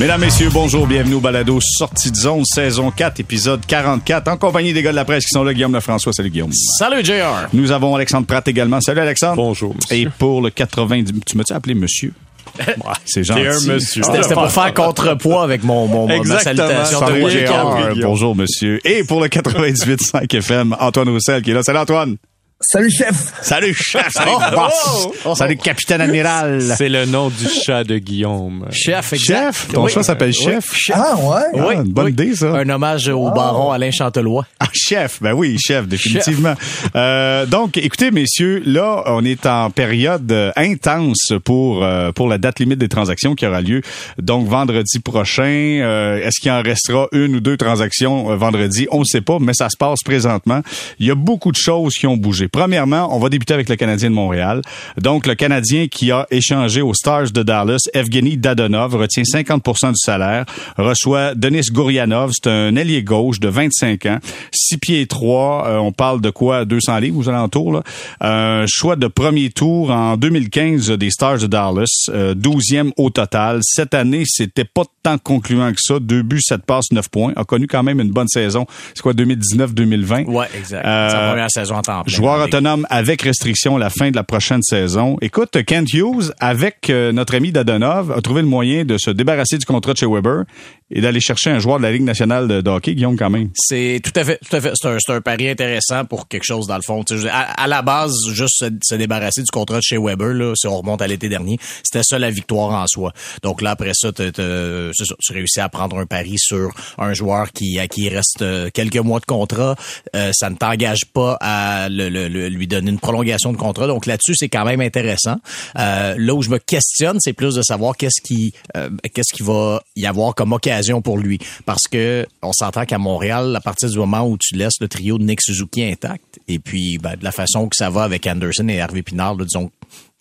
Mesdames, Messieurs, bonjour, bienvenue au Balado Sortie de zone, saison 4, épisode 44, en compagnie des gars de la presse qui sont là, Guillaume Lefrançois. Salut Guillaume. Salut JR. Nous avons Alexandre Pratt également. Salut Alexandre. Bonjour, monsieur. Et pour le 90... Tu m'as-tu appelé monsieur? C'est gentil. T'es un monsieur. C'était pour faire contrepoids avec mon, mon, ma salutation. Salut, de. Bonjour monsieur. Et pour le 98.5 FM, Antoine Roussel qui est là. Salut Antoine. Salut chef! Salut chef. Salut boss. Salut capitaine amiral. C'est le nom du chat de Guillaume. Chef, exact. Chef? Ton Oui. chat s'appelle Oui, chef? Ah ouais? Ah, une bonne idée, ça. Un hommage au baron Alain Chantelois. Ah, chef, ben oui, chef, définitivement. Euh, donc, écoutez, messieurs, là, on est en période euh, intense pour euh, pour la date limite des transactions qui aura lieu. Donc, vendredi prochain, euh, est-ce qu'il en restera une ou deux transactions euh, vendredi? On ne sait pas, mais ça se passe présentement. Il y a beaucoup de choses qui ont bougé. Premièrement, on va débuter avec le Canadien de Montréal. Donc, le Canadien qui a échangé aux Stars de Dallas, Evgeny Dadonov retient 50% du salaire, reçoit Denis Gourianov, c'est un ailier gauche de 25 ans, 6 pieds 3, on parle de quoi 200 livres aux alentours là. Un choix de premier tour en 2015 des Stars de Dallas, euh, 12e au total. Cette année, c'était pas tant concluant que ça, deux buts, 7 passes, 9 points, a connu quand même une bonne saison. C'est quoi 2019-2020 Ouais, exact. Euh, sa première saison en temps plein. Joueur Autonome avec restriction à la fin de la prochaine saison. Écoute, Kent Hughes, avec euh, notre ami Dadonov, a trouvé le moyen de se débarrasser du contrat de chez Weber et d'aller chercher un joueur de la Ligue nationale de, de hockey, Guillaume, quand même. C'est tout à fait, tout à fait. C'est un, c'est un pari intéressant pour quelque chose dans le fond. À, à la base, juste se, se débarrasser du contrat de chez Weber, là, si on remonte à l'été dernier, c'était ça la victoire en soi. Donc là, après ça, c'est tu réussis à prendre un pari sur un joueur qui à qui il reste euh, quelques mois de contrat. Euh, ça ne t'engage pas à le- le- lui donner une prolongation de contrat. Donc là-dessus, c'est quand même intéressant. Euh, là où je me questionne, c'est plus de savoir qu'est-ce qui, euh, qu'est-ce qui va y avoir comme occasion pour lui. Parce que on s'entend qu'à Montréal, à partir du moment où tu laisses le trio de Nick Suzuki intact, et puis ben, de la façon que ça va avec Anderson et Harvey Pinard, là, disons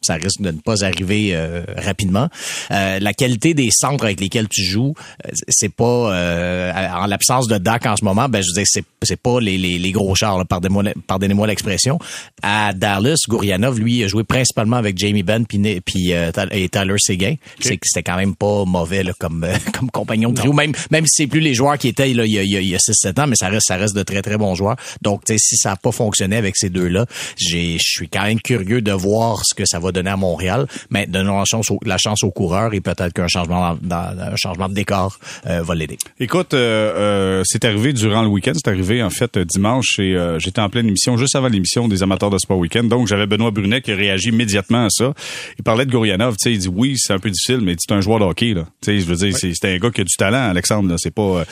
ça risque de ne pas arriver euh, rapidement. Euh, la qualité des centres avec lesquels tu joues, euh, c'est pas euh, en l'absence de Dak en ce moment, ben je veux dire c'est c'est pas les, les, les gros chars, pardonnez-moi pardonnez-moi l'expression. À Dallas, Gourianov lui a joué principalement avec Jamie Benn puis puis euh, et Tyler Seguin. C'est que c'était quand même pas mauvais là, comme euh, comme compagnon de trio même même si c'est plus les joueurs qui étaient là, il y a, il y a, il y a 6 7 ans mais ça reste ça reste de très très bons joueurs. Donc tu sais, si ça a pas fonctionné avec ces deux-là, je suis quand même curieux de voir ce que ça va donner à Montréal, mais donnons la chance au, la chance aux coureurs et peut-être qu'un changement dans, dans- un changement de décor euh, va l'aider. Écoute, euh, euh, c'est arrivé durant le week-end. C'est arrivé en fait dimanche et j'étais en pleine émission juste avant l'émission des amateurs de sport week-end. Donc j'avais Benoît Brunet qui a réagi immédiatement à ça. Il parlait de Gourianov. Tu sais, il dit oui, c'est un peu difficile, mais c'est un joueur de hockey là. Tu sais, je veux dire, c'est c'est un gars qui a du talent, Alexandre. C'est pas, euh,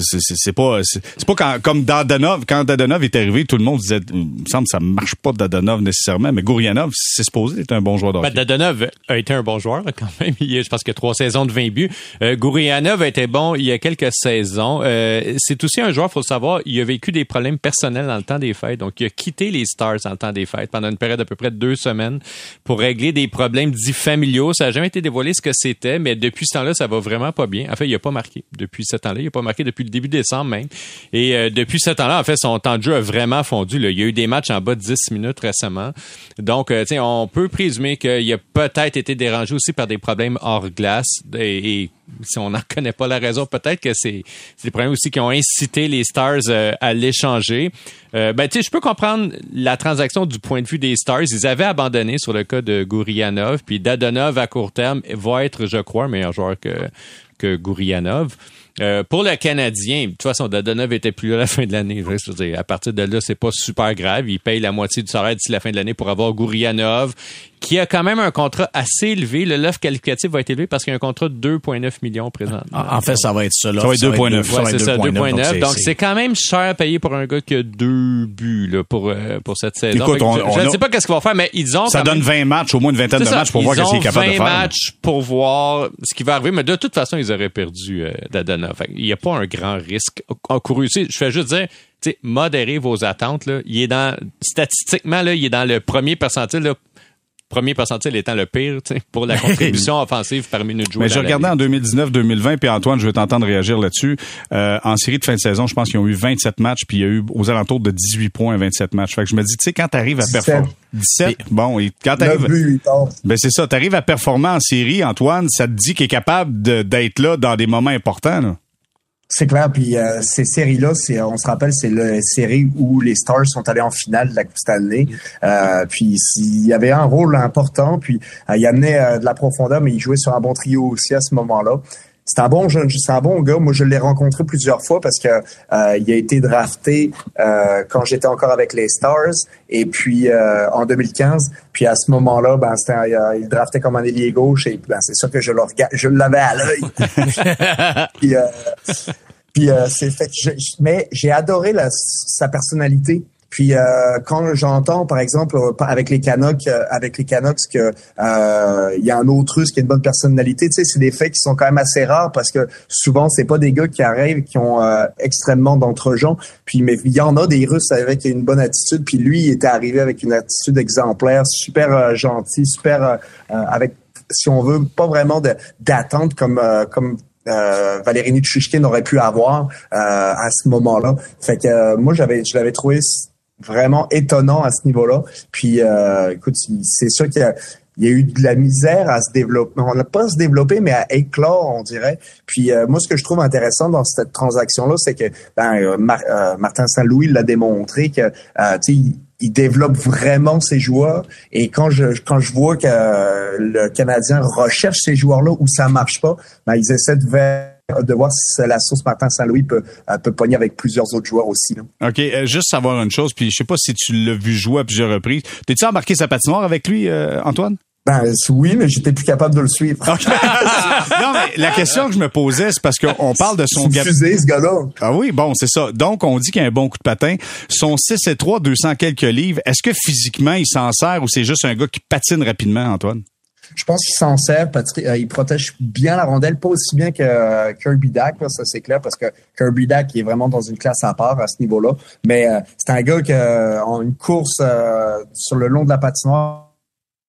c'est- pas, c'est pas quand, comme Dadonov. Quand Dadonov est arrivé, tout le monde disait, il me semble, que ça marche pas de Dadonov nécessairement, mais Gourianov, c'est supposé être un bon joueur Ben. Dadonov a été un bon joueur quand même. Il y a, je pense que trois saisons de 20 buts. Euh, Gourianov a été bon il y a quelques saisons. Euh, c'est aussi un joueur, faut le savoir, il a vécu des problèmes personnels dans le temps des fêtes. Donc, il a quitté les Stars dans le temps des fêtes pendant une période d'à peu près deux semaines pour régler des problèmes dits familiaux. Ça n'a jamais été dévoilé ce que c'était, mais depuis ce temps-là, ça va vraiment pas bien. En fait, il a pas marqué depuis ce temps-là. Il a pas marqué depuis le début décembre même. Et euh, depuis ce temps-là, en fait, son temps de jeu a vraiment fondu. Là. Il y a eu des matchs en bas de 10 minutes récemment. Donc, euh, on peut présumer qu'il a peut-être été dérangé aussi par des problèmes hors glace. Et, si on n'en connaît pas la raison, peut-être que c'est des problèmes aussi qui ont incité les Stars euh, à l'échanger. Euh, ben, tu sais, je peux comprendre la transaction du point de vue des Stars. Ils avaient abandonné sur le cas de Gourianov, puis Dadonov à court terme va être, je crois, meilleur joueur que que Gourianov. Euh, pour le Canadien, de toute façon, Dadonov était plus là à la fin de l'année. À partir de là, c'est pas super grave. Il paye la moitié du salaire d'ici la fin de l'année pour avoir Gourianov, qui a quand même un contrat assez élevé. Le l'offre qualificatif va être élevé parce qu'il y a un contrat de 2,9 millions présent. En, en fait, ça va être ça. Là. Ça va être 2,9. deux- Ouais, va c'est être ça, 2,9. 2,9. Donc, c'est quand même cher à payer pour un gars qui a deux buts là, pour, euh, pour cette saison. Écoute, on- je on je ne a- sais pas qu'est-ce qu'ils vont faire, mais ils ont Ça donne même- 20 matchs, au moins une vingtaine de ça. matchs pour Ils voir qu'est-ce qu'il est capable de 20 faire. matchs pour voir ce qui va arriver, mais de toute façon, ils auraient perdu euh. Fait Il n'y a pas un grand risque encouru ici. Je fais juste dire, tu sais, modérez vos attentes. Là. Il est dans, statistiquement, là, il est dans le premier percentile là, premier percentile étant le pire pour la contribution offensive par minute jouée. Mais j'ai regardé en 2019-2020, puis Antoine, je vais t'entendre réagir là-dessus. Euh, en série de fin de saison, je pense qu'ils ont eu 27 matchs, puis il y a eu aux alentours de 18 points 27 matchs. Fait que je me dis, tu sais, quand t'arrives à performer... 17, bon, et quand t'arrives... Ben c'est ça, t'arrives à performer en série, Antoine, ça te dit qu'il est capable d'être là dans des moments importants, là. C'est clair, puis euh, ces séries-là, c'est, on se rappelle, c'est la série où les Stars sont allés en finale de la Coupe Stanley. Euh, puis il y avait un rôle important, puis euh, il amenait de la profondeur, mais il jouait sur un bon trio aussi à ce moment-là c'est un bon jeune, c'est un bon gars. Moi, je l'ai rencontré plusieurs fois parce que euh, il a été drafté euh, quand j'étais encore avec les Stars et puis euh, en 2015. Puis à ce moment-là, ben c'était il draftait comme un ailier gauche et ben c'est sûr que je le regarde, je l'avais à l'œil. puis puis c'est fait. mais j'ai adoré la, sa personnalité. Puis euh, quand j'entends, par exemple, euh, avec les Canucks, euh, avec les Canucks que il y a un autre Russe qui a une bonne personnalité, tu sais, c'est des faits qui sont quand même assez rares parce que souvent c'est pas des gars qui arrivent qui ont extrêmement d'entre-gens. Puis mais il y en a des Russes avec une bonne attitude. Puis lui, il était arrivé avec une attitude exemplaire, super gentil, super avec, si on veut, pas vraiment d'attente comme comme euh, Valérie Nitschkin aurait pu avoir à ce moment-là. Fait que moi j'avais je l'avais trouvé vraiment étonnant à ce niveau-là. Puis, euh, écoute, c'est sûr qu'il y a, eu de la misère à se développer. On n'a pas se développer, mais à éclore, on dirait. Puis euh, moi, ce que je trouve intéressant dans cette transaction-là, c'est que ben, euh, Martin Saint-Louis l'a démontré que il, il développe vraiment ses joueurs. Et quand je quand je vois que le Canadien recherche ces joueurs-là où ça marche pas, ben, ils essaient de de voir si la source Martin Saint-Louis peut, euh, peut pogner avec plusieurs autres joueurs aussi. OK, euh, juste savoir une chose, puis je sais pas si tu l'as vu jouer à plusieurs reprises. T'es-tu embarqué sa patinoire avec lui, euh, Antoine? Ben oui, mais j'étais plus capable de le suivre. non, mais la question que je me posais, c'est parce qu'on parle de son gars. ce gars-là. Ah oui, bon, c'est ça. Donc, on dit qu'il a un bon coup de patin. Son 6 et 3, 200 quelques livres. Est-ce que physiquement, il s'en sert ou c'est juste un gars qui patine rapidement, Antoine? Je pense qu'il s'en sert. Patrick, euh, il protège bien la rondelle, pas aussi bien que euh, Kirby Dack, ça c'est clair, parce que Kirby Dack est vraiment dans une classe à part à ce niveau-là. Mais euh, c'est un gars qui en une course sur le long de la patinoire.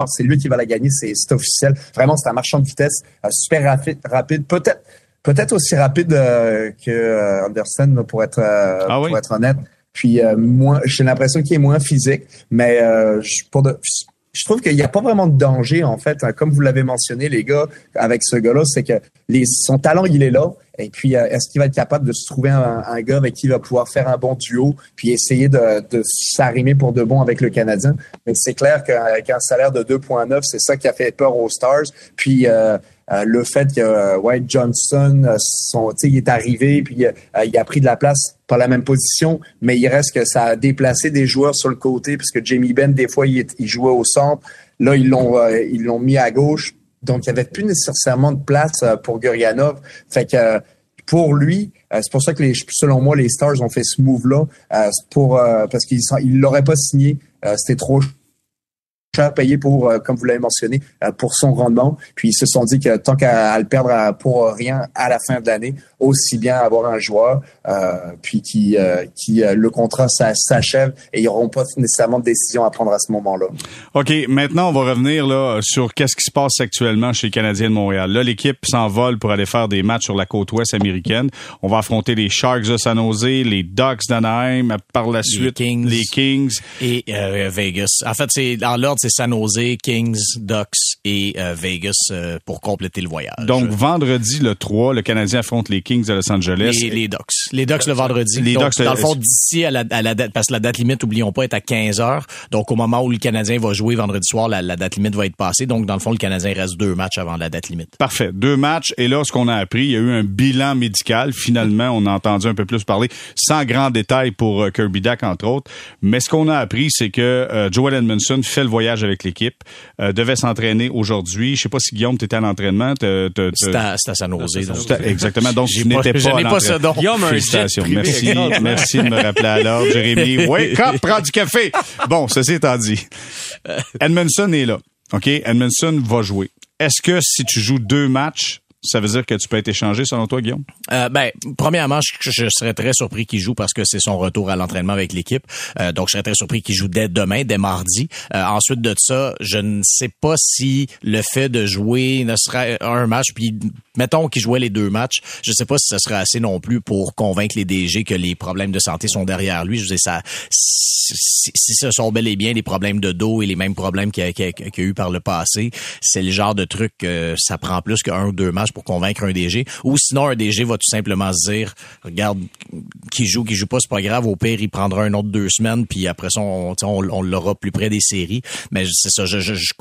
C'est lui qui va la gagner, c'est officiel. Vraiment, c'est un marchand de vitesse super rapide, rapide. Peut-être peut-être aussi rapide que Anderson pour être ah pour être honnête. Puis moi, j'ai l'impression qu'il est moins physique, mais pour de, je trouve qu'il n'y a pas vraiment de danger, en fait. Hein. Comme vous l'avez mentionné, les gars, avec ce gars-là, c'est que les, son talent, il est là. Et puis, euh, est-ce qu'il va être capable de se trouver un, un, gars avec qui il va pouvoir faire un bon duo, puis essayer de, de s'arrimer pour de bon avec le Canadien? Mais c'est clair qu'avec un salaire de 2,9, c'est ça qui a fait peur aux Stars. Puis, euh, euh, le fait que euh, White Johnson, euh, son, il est arrivé, puis il a pris de la place, pas la même position, mais il reste que ça a déplacé des joueurs sur le côté, puisque Jamie Benn, des fois, il, jouait au centre. Là, ils l'ont ils l'ont mis à gauche. Donc, il n'y avait plus nécessairement de place pour Gurianov. Fait que pour lui, c'est pour ça que les, selon moi, les Stars ont fait ce move-là, pour parce qu'ils ne l'auraient pas signé. C'était trop cher payé pour, euh, comme vous l'avez mentionné, euh, pour son rendement. Puis ils se sont dit que tant qu'à le perdre pour rien à la fin de l'année, aussi bien avoir un joueur euh, puis qui, qui le contrat s'achève et ils n'auront pas nécessairement de décision à prendre à ce moment-là. OK, maintenant on va revenir là sur qu'est-ce qui se passe actuellement chez les Canadiens de Montréal. Là, l'équipe s'envole pour aller faire des matchs sur la côte ouest américaine. On va affronter les Sharks de San Jose, les Ducks d'Anaheim, par la suite les Kings, les Kings. et Vegas. En fait, c'est dans l'ordre c'est San Jose, Kings, Ducks et euh, Vegas euh, pour compléter le voyage. Donc vendredi le 3, le Canadien affronte les Kings de Los Angeles. Les, les Ducks. Les Ducks le vendredi. Les Ducks, dans le fond, d'ici à la, date, parce que la date limite, oublions pas, est à 15 heures. Donc au moment où le Canadien va jouer vendredi soir, la, date limite va être passée. Donc dans le fond, le Canadien reste deux matchs avant la date limite. Parfait. Deux matchs. Et là, ce qu'on a appris, il y a eu un bilan médical. Finalement, on a entendu un peu plus parler, sans grand détail pour euh, Kirby Dack, entre autres. Mais ce qu'on a appris, c'est que Joel Edmondson fait le voyage avec l'équipe, devait s'entraîner aujourd'hui. Je sais pas si Guillaume, tu étais à l'entraînement. C'était à, San Exactement. Donc, je n'étais pas, à pas ça. Donc, Guillaume, Félicitations. Merci, merci de me rappeler à l'ordre, Jérémy. Wake up, prends du café. Bon, ceci étant dit. Edmondson est là. OK? Edmondson va jouer. Est-ce que si tu joues deux matchs, ça veut dire que tu peux être échangé selon toi, Guillaume? Euh, ben, premièrement, je, je, serais très surpris qu'il joue parce que c'est son retour à l'entraînement avec l'équipe. Euh, donc, je serais très surpris qu'il joue dès demain, dès mardi. Euh, ensuite de ça, je ne sais pas si le fait de jouer ne serait un match, puis mettons qu'il jouait les deux matchs, je ne sais pas si ce serait assez non plus pour convaincre les DG que les problèmes de santé sont derrière lui. Je veux dire, ça, si, ce sont bel et bien des problèmes de dos et les mêmes problèmes qu'il y, a, a, eu par le passé, c'est le genre de truc que ça prend plus qu'un ou deux matchs pour convaincre un DG. Ou sinon, un DG va tout simplement se dire, regarde, qui joue, qui joue pas, c'est pas grave. Au pire, il prendra un autre deux semaines, puis après ça, on, on, l'aura plus près des séries. Mais c'est ça, je je, je,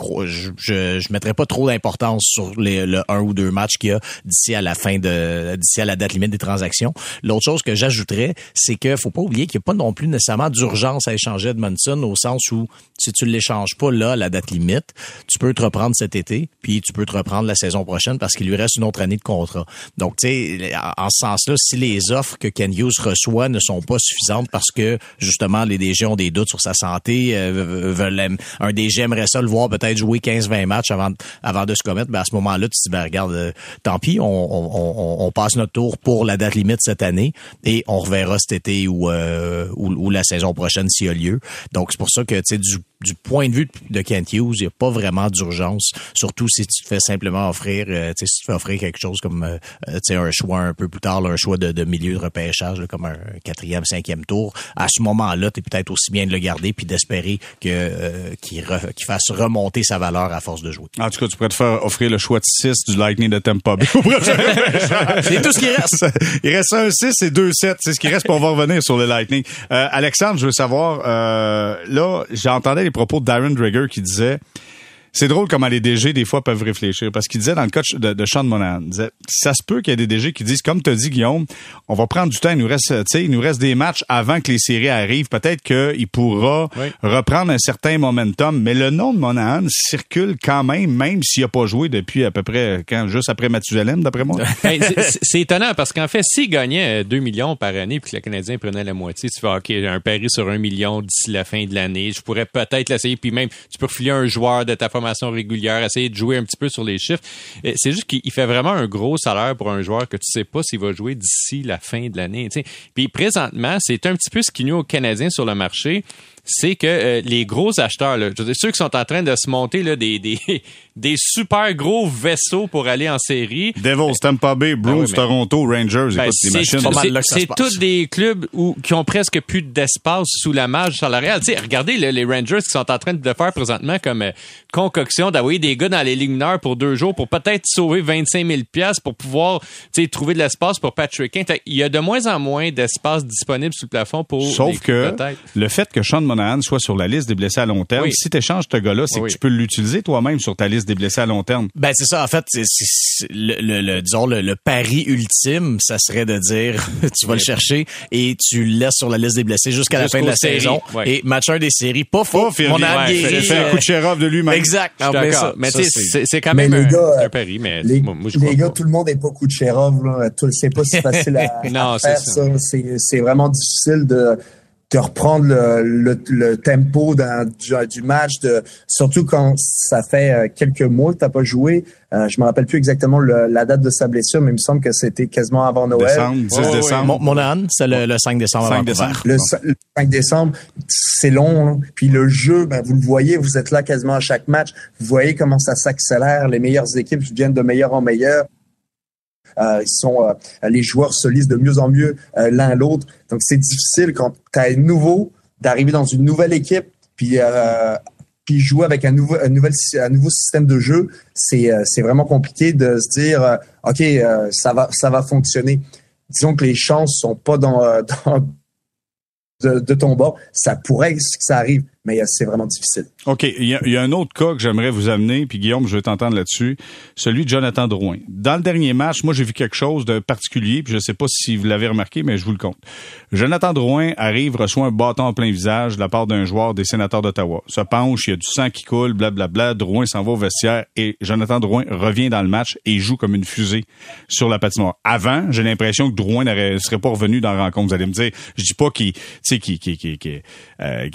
je, je, mettrais pas trop d'importance sur les, le un ou deux matchs qu'il y a d'ici à la fin de, d'ici à la date limite des transactions. L'autre chose que j'ajouterais, c'est que faut pas oublier qu'il n'y a pas non plus nécessairement d'urgence à échanger Edmondson au sens où si tu ne l'échanges pas là, la date limite, tu peux te reprendre cet été, puis tu peux te reprendre la saison prochaine parce qu'il lui reste une autre année de contrat. Donc, tu sais, en ce sens-là, si les offres que Ken Hughes reçoit ne sont pas suffisantes parce que, justement, les DG ont des doutes sur sa santé, euh, veulent, un DG aimerait ça le voir peut-être jouer 15-20 matchs avant, avant de se commettre, ben à ce moment-là, tu te dis, ben regarde, euh, tant pis, on, on, on, passe notre tour pour la date limite cette année et on reverra cet été ou, euh, ou, la saison prochaine s'il y a lieu. Donc, c'est pour ça que, tu sais, du du point de vue de Kent Hughes, il n'y a pas vraiment d'urgence, surtout si tu te fais simplement offrir, euh, si tu te fais offrir quelque chose comme euh, euh un choix un peu plus tard, un choix de, de, milieu de repêchage, comme un quatrième, cinquième tour. À ce moment-là, tu es peut-être aussi bien de le garder puis d'espérer que euh, qu'il fasse remonter sa valeur à force de jouer. En tout cas, tu pourrais te faire offrir le choix de 6 du Lightning de Tampa Bay. c'est tout ce qui reste. Il reste un 6 et deux 7. C'est ce qui reste pour revenir sur le Lightning. Alexandre, je veux savoir, là, j'entendais les propos de Darren Drager qui disait c'est drôle comment les DG, des fois, peuvent réfléchir. Parce qu'il disait dans le cas de, de Sean Monahan, il disait, ça se peut qu'il y ait des DG qui disent, comme tu as dit, Guillaume, on va prendre du temps, il nous reste, il nous reste des matchs avant que les séries arrivent. Peut-être qu'il pourra reprendre un certain momentum. Mais le nom de Monahan circule quand même, même s'il n'a pas joué depuis à peu près, quand, juste après Mathusalem, d'après moi. c'est étonnant parce qu'en fait, s'il gagnait 2 millions par année puis que le Canadien prenait la moitié, tu fais, OK, un pari sur 1 million d'ici la fin de l'année, je pourrais peut-être l'essayer. Puis même, tu peux refiler un joueur de ta régulière, essayer de jouer un petit peu sur les chiffres. C'est juste qu'il fait vraiment un gros salaire pour un joueur que tu sais pas s'il va jouer d'ici la fin de l'année. Puis présentement, c'est un petit peu ce qui nuit aux Canadiens sur le marché c'est que euh, les gros acheteurs, là, je ceux qui sont en train de se monter là, des, des, des super gros vaisseaux pour aller en série. Devils, Tampa Bay, ben Bruins, Toronto, Rangers, ben, C'est tous des clubs où, qui ont presque plus d'espace sous la marge salariale. sais, regardez les Rangers qui sont en train de faire présentement comme euh, concoction d'envoyer des gars dans les ligues mineures pour deux jours pour peut-être sauver 25 000 pièces pour pouvoir trouver de l'espace pour Patrick King. Il y a de moins en moins d'espace disponible sous le plafond pour Sauf que le fait que Sean Monahan soit sur la liste des blessés à long terme, si tu échanges ce gars-là, c'est que tu peux l'utiliser toi-même sur ta liste des blessés à long terme. Ben c'est ça. En fait, c'est, le, le, disons le, pari ultime, ça serait de dire tu vas le chercher et tu le laisses sur la liste des blessés jusqu'à la fin de la saison et match 1 des séries. Pas faux. On a fait, fait un coup de Chérov de lui-même. Exact. D'accord. Mais c'est quand même un, pari. Mais les, les gars, tout le monde n'est pas coup de. C'est pas si facile à, non, faire ça. C'est vraiment difficile de de reprendre le, le, tempo du, du, match, de, surtout quand ça fait euh, quelques mois que tu n'as pas joué. Euh, je me rappelle plus exactement la date de sa blessure, mais il me semble que c'était quasiment avant Noël. Décembre, 10 décembre. Mon, âne, c'est le, 5 décembre 5 décembre. Le, 5 décembre, c'est long. Hein. Puis le jeu, ben, vous le voyez, vous êtes là quasiment à chaque match. Vous voyez comment ça s'accélère. Les meilleures équipes viennent de meilleur en meilleur. Euh, ils sont, euh, les joueurs se lisent de mieux en mieux euh, l'un l'autre. Donc c'est difficile quand tu as nouveau d'arriver dans une nouvelle équipe puis puis jouer avec un nouveau un nouvel un nouveau système de jeu, c'est c'est vraiment compliqué de se dire OK, ça va ça va fonctionner. Disons que les chances sont pas dans, dans de, de ton bord, ça pourrait que ça arrive, mais c'est vraiment difficile. OK. Il y, a, un autre cas que j'aimerais vous amener, puis Guillaume, je vais t'entendre là-dessus, celui de Jonathan Drouin. Dans le dernier match, moi, j'ai vu quelque chose de particulier, puis je sais pas si vous l'avez remarqué, mais je vous le compte. Jonathan Drouin arrive, reçoit un bâton en plein visage de la part d'un joueur des sénateurs d'Ottawa. Se penche, il y a du sang qui coule, blablabla. Bla, bla. Drouin s'en va au vestiaire et Jonathan Drouin revient dans le match et joue comme une fusée sur la patinoire. Avant, j'ai l'impression que Drouin ne serait pas revenu dans la rencontre. Vous allez me dire, je dis pas qu'il, tu sais, qui, qui, qui, qui, euh,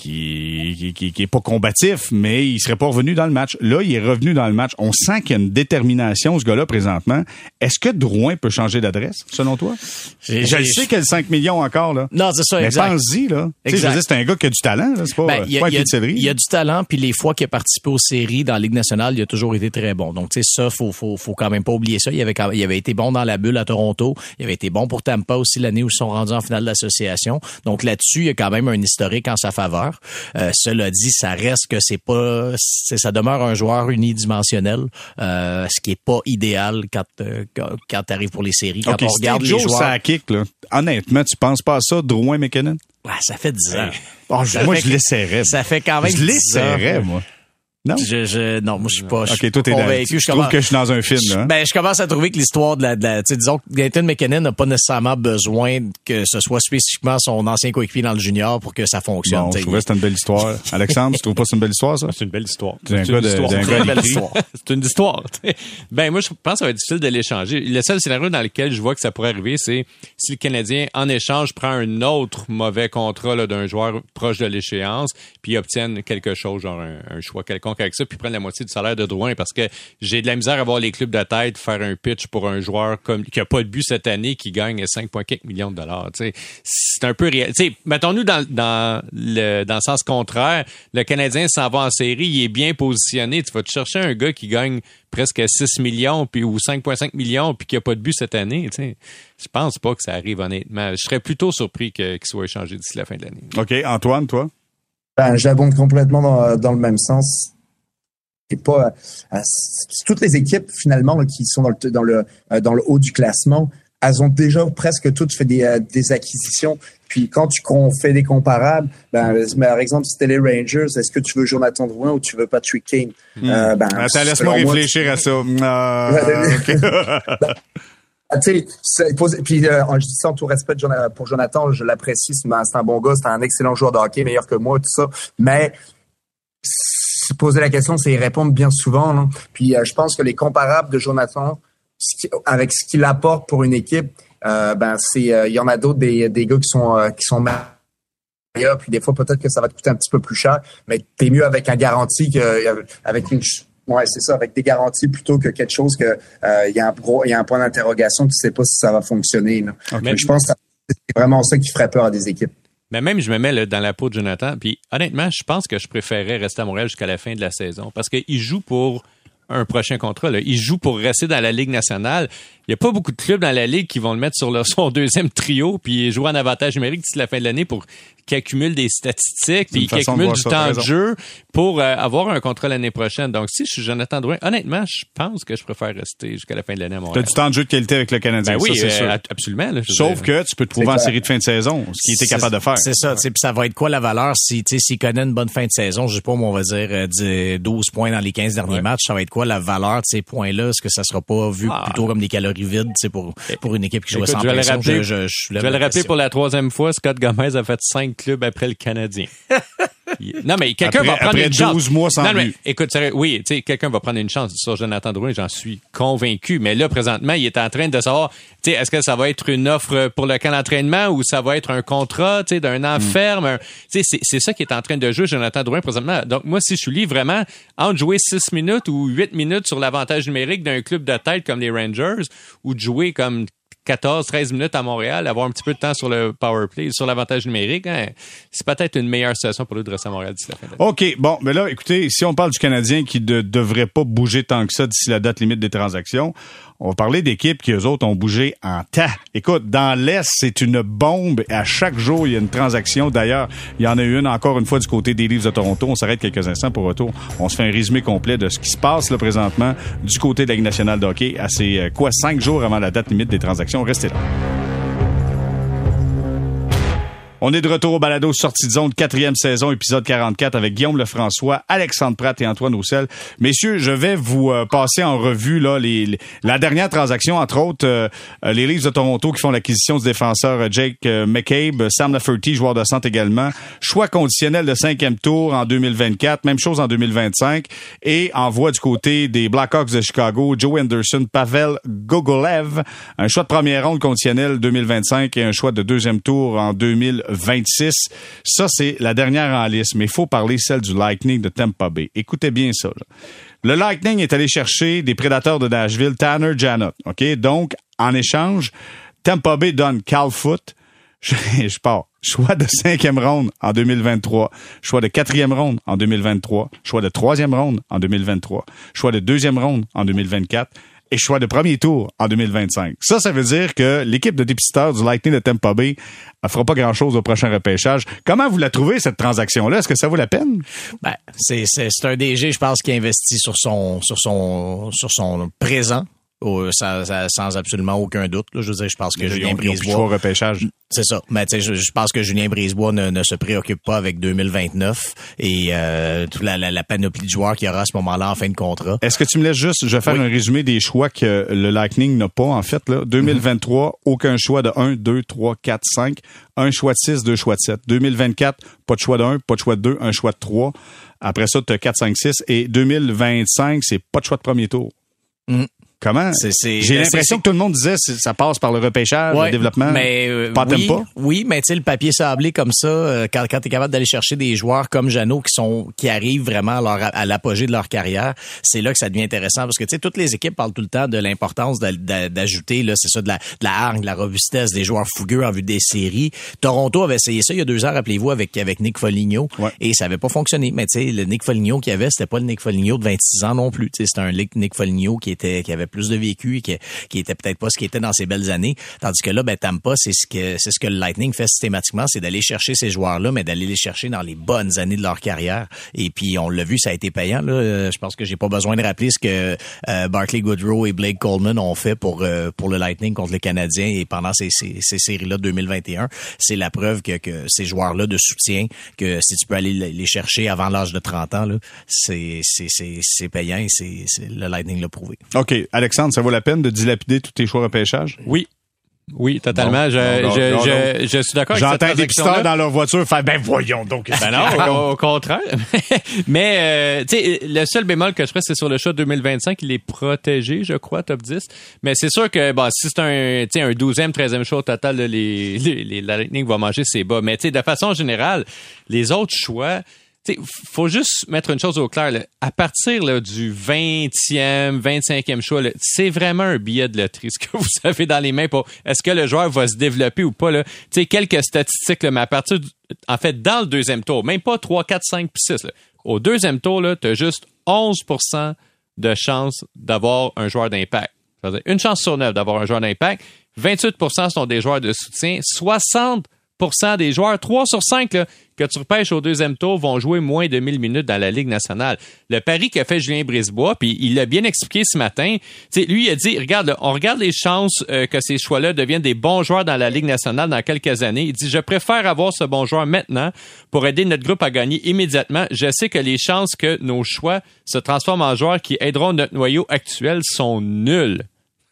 qui, qui, qui est pas combatif, mais il serait pas revenu dans le match. Là, il est revenu dans le match. On sent qu'il y a une détermination, ce gars-là, présentement. Est-ce que Drouin peut changer d'adresse, selon toi? Je le sais qu'il y a le 5 millions encore, là. Non, c'est ça, Mais exact. pense-y, là. Tu sais, c'est un gars qui a du talent, là. C'est pas, Ben, il y a- pas un il y a- pied de céleri. Il y a du talent, puis les fois qu'il a participé aux séries dans la Ligue nationale, il a toujours été très bon. Donc, tu sais, ça, faut, faut, faut quand même pas oublier ça. Il avait, quand- il avait été bon dans la bulle à Toronto. Il avait été bon pour Tampa aussi l'année où ils sont rendus en finale d'association. Donc, là-dessus, il y a quand même un historique en sa faveur. Euh, cela dit, ça reste que c'est pas, c'est- ça demeure un joueur unidimensionnel, euh, ce qui est pas idéal quand, euh, quand, t'arrives pour les séries. Quand on regarde les joueurs. ça kick, là. Honnêtement, tu penses pas à ça, Drouin McKinnon? Ouais, ça fait 10 ans. Je- Ça moi, fait je l'essaierais. Ça fait quand même Je 10 ans. l'essaierais, moi. Non? Je, je, non, moi, je suis pas, je suis OK, toi, pas t'es dans, convaincu. tu Je commence- que je suis dans un film, là. hein? Ben, je commence à trouver que l'histoire de la, de la tu sais, disons que Gaëtan McKinnon n'a pas nécessairement besoin que ce soit spécifiquement son ancien coéquipier dans le junior pour que ça fonctionne. Bon, tu je trouvais que c'était une belle histoire. Alexandre, tu trouves pas que c'est une belle histoire, ça? C'est une belle histoire. C'est un une de- histoire. une belle histoire. C'est une histoire. t'sais. ben moi je pense que ça va être difficile de l'échanger. Le seul scénario dans lequel je vois que ça pourrait arriver, c'est si le Canadien en échange prend un autre mauvais contrat là, d'un joueur proche de l'échéance, puis obtiennent quelque chose, genre un, un choix quelconque avec ça, puis prennent la moitié du salaire de Drouin, parce que j'ai de la misère à voir les clubs de tête faire un pitch pour un joueur comme qui a pas de but cette année, qui gagne 5,4 millions de dollars. C'est un peu réel. Mettons-nous dans, dans, le, dans le sens contraire, le Canadien s'en va en série, il est bien positionné. Tu vas te chercher un gars qui gagne presque 6 millions puis ou 5,5 millions puis qui a pas de but cette année. t'sais. Je pense pas que ça arrive honnêtement. Je serais plutôt surpris que- qu'il soit échangé d'ici la fin de l'année. OK, Antoine, toi? Ben, j'abonde complètement dans, dans le même sens. C'est pas euh, toutes les équipes finalement là, qui sont dans le dans le euh, dans le haut du classement, elles ont déjà presque toutes fait des, euh, des acquisitions. Puis quand tu fait des comparables, ben par exemple si t'es les Rangers, est-ce que tu veux Jonathan Drouin ou tu veux Patrick Kane? Euh, ben, Attends, laisse-moi moi, réfléchir à ça. Ah, OK. Ah, tu sais, puis euh, je dis ça en tout respect pour Jonathan, je l'apprécie, c'est un c'est un bon gars, c'est un excellent joueur de hockey, meilleur que moi, tout ça. Mais se poser la question, c'est y répondre bien souvent. là. Puis euh, je pense que les comparables de Jonathan, avec ce qu'il apporte pour une équipe, euh, ben c'est euh, il y en a d'autres des, des gars qui sont qui sont meilleurs. Puis des fois peut-être que ça va te coûter un petit peu plus cher, mais t'es mieux avec un garantie que euh, avec une Ouais, c'est ça, avec des garanties plutôt que quelque chose que euh, il y a un gros, il y a un point d'interrogation, tu sais pas si ça va fonctionner. là. Je pense que c'est vraiment ça qui ferait peur à des équipes. Mais même, je me mets là, dans la peau de Jonathan. Puis honnêtement, je pense que je préférerais rester à Montréal jusqu'à la fin de la saison. Parce qu'il joue pour un prochain contrat. Là. Il joue pour rester dans la Ligue nationale. Il n'y a pas beaucoup de clubs dans la Ligue qui vont le mettre sur leur, son deuxième trio puis jouer en avantage numérique d'ici la fin de l'année pour qu'il accumule des statistiques puis qu'il accumule du temps de jeu pour euh, avoir un contrat l'année prochaine. Donc, si je suis Jonathan Drouin, honnêtement, je pense que je préfère rester jusqu'à la fin de l'année à T'as Montréal. du temps de jeu de qualité avec le Canadien, Ben oui, ça, c'est euh, sûr. absolument. là, Sauf dire. que tu peux te trouver en clair. série de fin de saison, ce qu'il était capable de faire. C'est ça, tu sais, puis ça va être quoi la valeur si, tu sais, s'il connaît une bonne fin de saison, je sais pas, moi, on va dire euh, 10, 12 points dans les 15 derniers Ouais. matchs, ça va être quoi la valeur de ces points-là? Est-ce que ça sera pas vu Ah. plutôt comme des calories vides, tu sais, pour, pour une équipe qui joue sans je vais le pression? rappeler- je, je, je Je soulève vais le rappeler pour la troisième fois, Scott Gomez a fait cinq clubs après le Canadien. non, mais quelqu'un va prendre après une chance. 12 mois sans non, mais but. écoute, sérieux, oui, tu sais, quelqu'un va prendre une chance sur Jonathan Drouin, j'en suis convaincu. Mais là, présentement, il est en train de savoir, tu sais, est-ce que ça va être une offre pour le camp d'entraînement ou ça va être un contrat, tu sais, d'un an Hmm. ferme. Tu sais, c'est- ça qui est en train de jouer Jonathan Drouin présentement. Donc, moi, si je suis vraiment, entre jouer 6 minutes ou 8 minutes sur l'avantage numérique d'un club de tête comme les Rangers ou de jouer comme 14, 13 minutes à Montréal, avoir un petit peu de temps sur le power play, sur l'avantage numérique, hein, c'est peut-être une meilleure situation pour lui de rester à Montréal d'ici la fin de. OK, bon, mais là, écoutez, si on parle du Canadien qui ne devrait pas bouger tant que ça d'ici la date limite des transactions, on va parler d'équipes qui, eux autres, ont bougé en tas. Écoute, dans l'Est, c'est une bombe. À chaque jour, il y a une transaction. D'ailleurs, il y en a eu une encore une fois du côté des Leafs de Toronto. On s'arrête quelques instants pour retour. On se fait un résumé complet de ce qui se passe là présentement du côté de la Ligue nationale de hockey à ces, euh, quoi, cinq jours avant la date limite des transactions. Restez là. On est de retour au balado sortie de zone, quatrième saison, épisode 44 avec Guillaume Lefrançois, Alexandre Pratt et Antoine Roussel. Messieurs, je vais vous euh, passer en revue la dernière transaction, entre autres euh, euh, les Leafs de Toronto qui font l'acquisition du défenseur Jake McCabe, Sam Lafferty, joueur de centre également, choix conditionnel de cinquième tour en 2024, même chose en 2025, et envoie du côté des Blackhawks de Chicago, Joe Anderson, Pavel Gogolev, un choix de première ronde conditionnel 2025 et un choix de deuxième tour en 2026. 2026. Ça, c'est la dernière en liste, mais il faut parler celle du Lightning de Tampa Bay. Écoutez bien ça. Le Lightning est allé chercher des prédateurs de Nashville, Tanner Janot. OK? Donc, en échange, Tampa Bay donne Cal Foot. Je, je pars. Choix de cinquième ronde en 2023. Choix de quatrième ronde en 2023. Choix de troisième ronde en 2023. Choix de deuxième ronde en 2024 et choix de premier tour en 2025. Ça, ça veut dire que l'équipe de dépisteurs du Lightning de Tampa Bay ne fera pas grand-chose au prochain repêchage. Comment vous la trouvez, cette transaction-là? Est-ce que ça vaut la peine? Ben, c'est, un DG, je pense, qui investit sur son, sur son, sur son présent sans, sans, absolument aucun doute. Là. Je veux dire, je pense que Julien Brisebois... repêchage. C'est ça. Mais tu sais, je, pense que Julien Brisebois ne, ne, se préoccupe pas avec 2029 et euh, toute la, la, panoplie de joueurs qu'il y aura à ce moment-là en fin de contrat. Est-ce que tu me laisses juste, je vais faire un résumé des choix que le Lightning n'a pas, en fait. Là. 2023, mm-hmm. aucun choix de 1, 2, 3, 4, 5. Un choix de 6, deux choix de 7. 2024, pas de choix de 1, pas de choix de 2, un choix de 3. Après ça, tu as 4, 5, 6. Et 2025, c'est pas de choix de premier tour. Mm. Comment? J'ai ben, l'impression que tout le monde disait ça passe par le repêchage, le développement. Mais, euh, pas oui, pas? Oui, mais tu sais, le papier sablé comme ça, euh, quand, quand tu es capable d'aller chercher des joueurs comme Jeannot qui sont qui arrivent vraiment à, à l'apogée de leur carrière, c'est là que ça devient intéressant parce que tu sais, toutes les équipes parlent tout le temps de l'importance d'ajouter, là, c'est ça, de la, de la hargne, de la robustesse, des joueurs fougueux en vue des séries. Toronto avait essayé ça il y a deux ans, rappelez-vous, avec, avec Nick Foligno, et ça avait pas fonctionné. Mais tu sais, le Nick Foligno qu'il y avait, c'était pas le Nick Foligno de 26 ans non plus. C'était un Nick Foligno qui était qui avait plus de vécu qui, qui peut-être pas ce qui était dans ses belles années. Tandis que là, ben, Tampa, c'est ce que, c'est ce que le Lightning fait systématiquement, c'est d'aller chercher ces joueurs-là, mais d'aller les chercher dans les bonnes années de leur carrière. Et puis, on l'a vu, ça a été payant, là. Euh, je pense que j'ai pas besoin de rappeler ce que euh, Goodrow et Blake Coleman ont fait pour, euh, pour le Lightning contre les Canadiens et pendant ces, ces, séries-là de 2021. C'est la preuve que, que ces joueurs-là de soutien, que si tu peux aller les chercher avant l'âge de 30 ans, c'est payant et c'est, le Lightning l'a prouvé. OK. Alexandre, ça vaut la peine de dilapider tous tes choix de repêchage? Oui. Oui, totalement. je, je, je, suis d'accord avec J'entends des pisteurs dans leur voiture faire ben voyons donc. Ben non, au, contraire. Mais euh, tu sais, le seul bémol que je ferais, c'est sur le choix 2025, il est protégé, je crois, top 10. Mais c'est sûr que bon, si c'est un, un 12e, 13e choix au total, les, les, les, la Lightning va manger ses bas. Mais tu sais, de façon générale, les autres choix, il faut juste mettre une chose au clair. À partir là, du 20e, 25e choix, c'est vraiment un billet de loterie ce que vous avez dans les mains pour est-ce que le joueur va se développer ou pas. Là. sais quelques statistiques, là, mais à partir du, en fait, dans le deuxième tour, même pas 3, 4, 5 puis 6. Là. Au deuxième tour, tu as juste 11% de chance d'avoir un joueur d'impact. Une chance sur neuf d'avoir un joueur d'impact. 28% sont des joueurs de soutien. 60 des joueurs, 3 sur 5 que tu repêches au deuxième tour, vont jouer moins de 1000 minutes dans la Ligue nationale. Le pari qu'a fait Julien Brisebois, puis il l'a bien expliqué ce matin, lui, il a dit, regarde, on regarde les chances euh, que ces choix-là deviennent des bons joueurs dans la Ligue nationale dans quelques années. Il dit, je préfère avoir ce bon joueur maintenant pour aider notre groupe à gagner immédiatement. Je sais que les chances que nos choix se transforment en joueurs qui aideront notre noyau actuel sont nulles.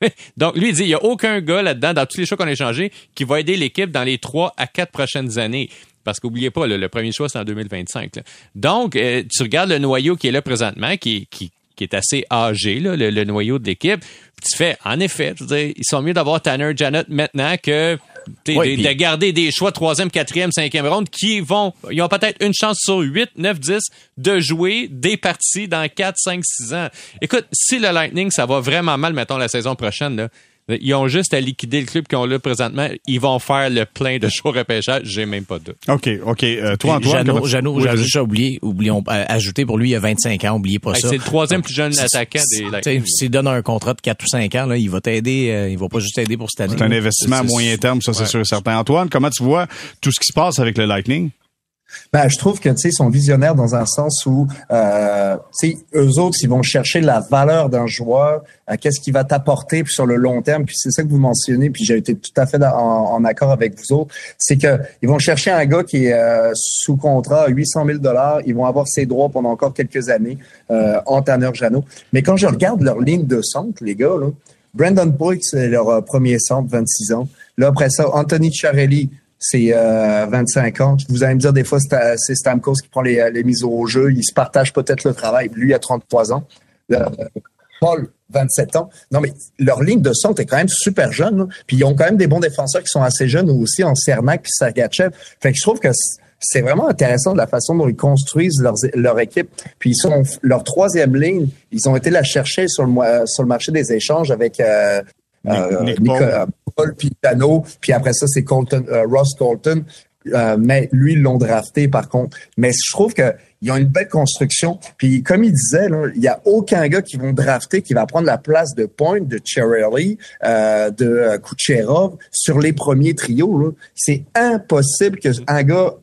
Donc, lui, il dit, il n'y a aucun gars là-dedans, dans tous les choix qu'on a échangés, qui va aider l'équipe dans les trois à quatre prochaines années. Parce qu'oubliez pas, le premier choix, c'est en 2025. Donc, euh, tu regardes le noyau qui est là présentement, qui, qui, qui est assez âgé, là, le, noyau de l'équipe. Tu fais, en effet, je veux dire, ils sont mieux d'avoir Tanner Janet maintenant que de, garder des choix troisième, quatrième, cinquième ronde qui vont, ils ont peut-être une chance sur 8, 9, 10 de jouer des parties dans 4, 5, 6 ans. Écoute, si le Lightning, ça va vraiment mal, mettons, la saison prochaine, là, ils ont juste à liquider le club qu'ils ont là présentement. Ils vont faire le plein de choix repêchage. J'ai même pas de doute. OK, OK. Euh, toi, Antoine. Jeannot, Jeannot j'ai juste oublié, oublions, euh, ajouter pour lui, il y a 25 ans, oubliez pas ça. C'est le troisième plus jeune attaquant des Lightning. S'il donne un contrat de 4 ou 5 ans, là, il va t'aider, euh, il va pas juste t'aider pour cette année. C'est un investissement à moyen terme, ça, c'est sûr et certain. Antoine, comment tu vois tout ce qui se passe avec le Lightning? Ben, je trouve que ils sont visionnaires dans un sens où euh, eux autres, ils vont chercher la valeur d'un joueur, euh, qu'est-ce qu'il va t'apporter sur le long terme. Puis c'est ça que vous mentionnez, puis j'ai été tout à fait en, accord avec vous autres, c'est que ils vont chercher un gars qui est euh, sous contrat à 800 000 dollars, ils vont avoir ses droits pendant encore quelques années euh, en Tanner Jano. Mais quand je regarde leur ligne de centre, les gars, là, Brandon Boyd, c'est leur premier centre, 26 ans. Là, après ça, Anthony Charelli, c'est 25 euh, ans. Vous allez me dire des fois c'est Stamkos qui prend les, les mises au jeu, il se partage peut-être le travail. Lui a 33 ans. Euh, Paul, 27 ans. Non, mais leur ligne de centre est quand même super jeune. Puis ils ont quand même des bons défenseurs qui sont assez jeunes aussi en Cernac puis Sergachev. Fait que je trouve que c'est vraiment intéressant de la façon dont ils construisent leur équipe. Puis ils sont leur troisième ligne, ils ont été la chercher sur le sur le marché des échanges avec euh, euh, Paul. puis Dano, puis après ça c'est Colton, euh, Ross Colton. mais lui, ils l'ont drafté par contre. Mais je trouve que ils ont une belle construction. Puis comme il disait, il y a aucun gars qui vont drafter qui va prendre la place de Point, de Cherry, euh, de Kucherov sur les premiers trios. C'est impossible qu'un gars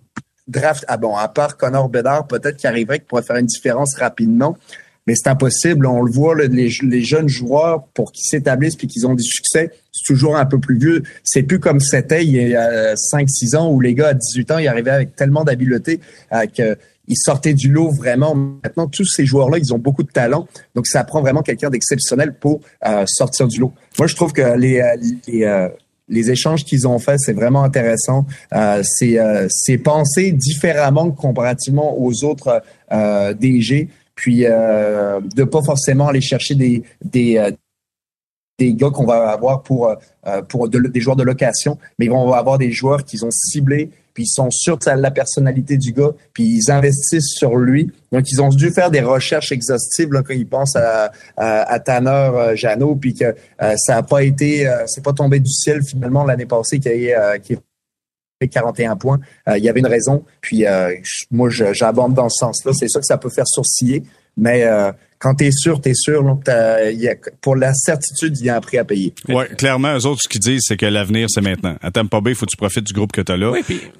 draft. Ah bon, à part Connor Bedard, peut-être qu'il arriverait qu'il pourrait faire une différence rapidement. Mais c'est impossible. On le voit, les, jeunes joueurs, pour qu'ils s'établissent puis qu'ils ont du succès, c'est toujours un peu plus vieux. C'est plus comme c'était il y a 5-6 ans où les gars à 18 ans, ils arrivaient avec tellement d'habileté euh, qu'ils sortaient du lot vraiment. Maintenant, tous ces joueurs-là, ils ont beaucoup de talent. Donc, ça prend vraiment quelqu'un d'exceptionnel pour euh, sortir du lot. Moi, je trouve que les, euh, les échanges qu'ils ont faits, c'est vraiment intéressant. Euh, c'est euh, pensé différemment comparativement aux autres euh, DG. Puis euh, de pas forcément aller chercher des des euh, des gars qu'on va avoir pour pour des joueurs de location, mais ils vont avoir des joueurs qu'ils ont ciblés puis ils sont sûrs de la personnalité du gars, puis ils investissent sur lui. Donc, ils ont dû faire des recherches exhaustives là, quand ils pensent à, à, Tanner euh, Jeannot, puis que euh, ça n'a pas été, euh, c'est pas tombé du ciel finalement l'année passée qui fait 41 points. il y avait une raison, puis moi, j'abonde dans ce sens-là. C'est sûr que ça peut faire sourciller, mais quand tu es sûr, tu es sûr. pour la certitude, il y a un prix à payer. Oui, clairement, eux autres, ce qu'ils disent, c'est que l'avenir, c'est maintenant. À Tampa Bay, il faut que tu profites du groupe que tu as là.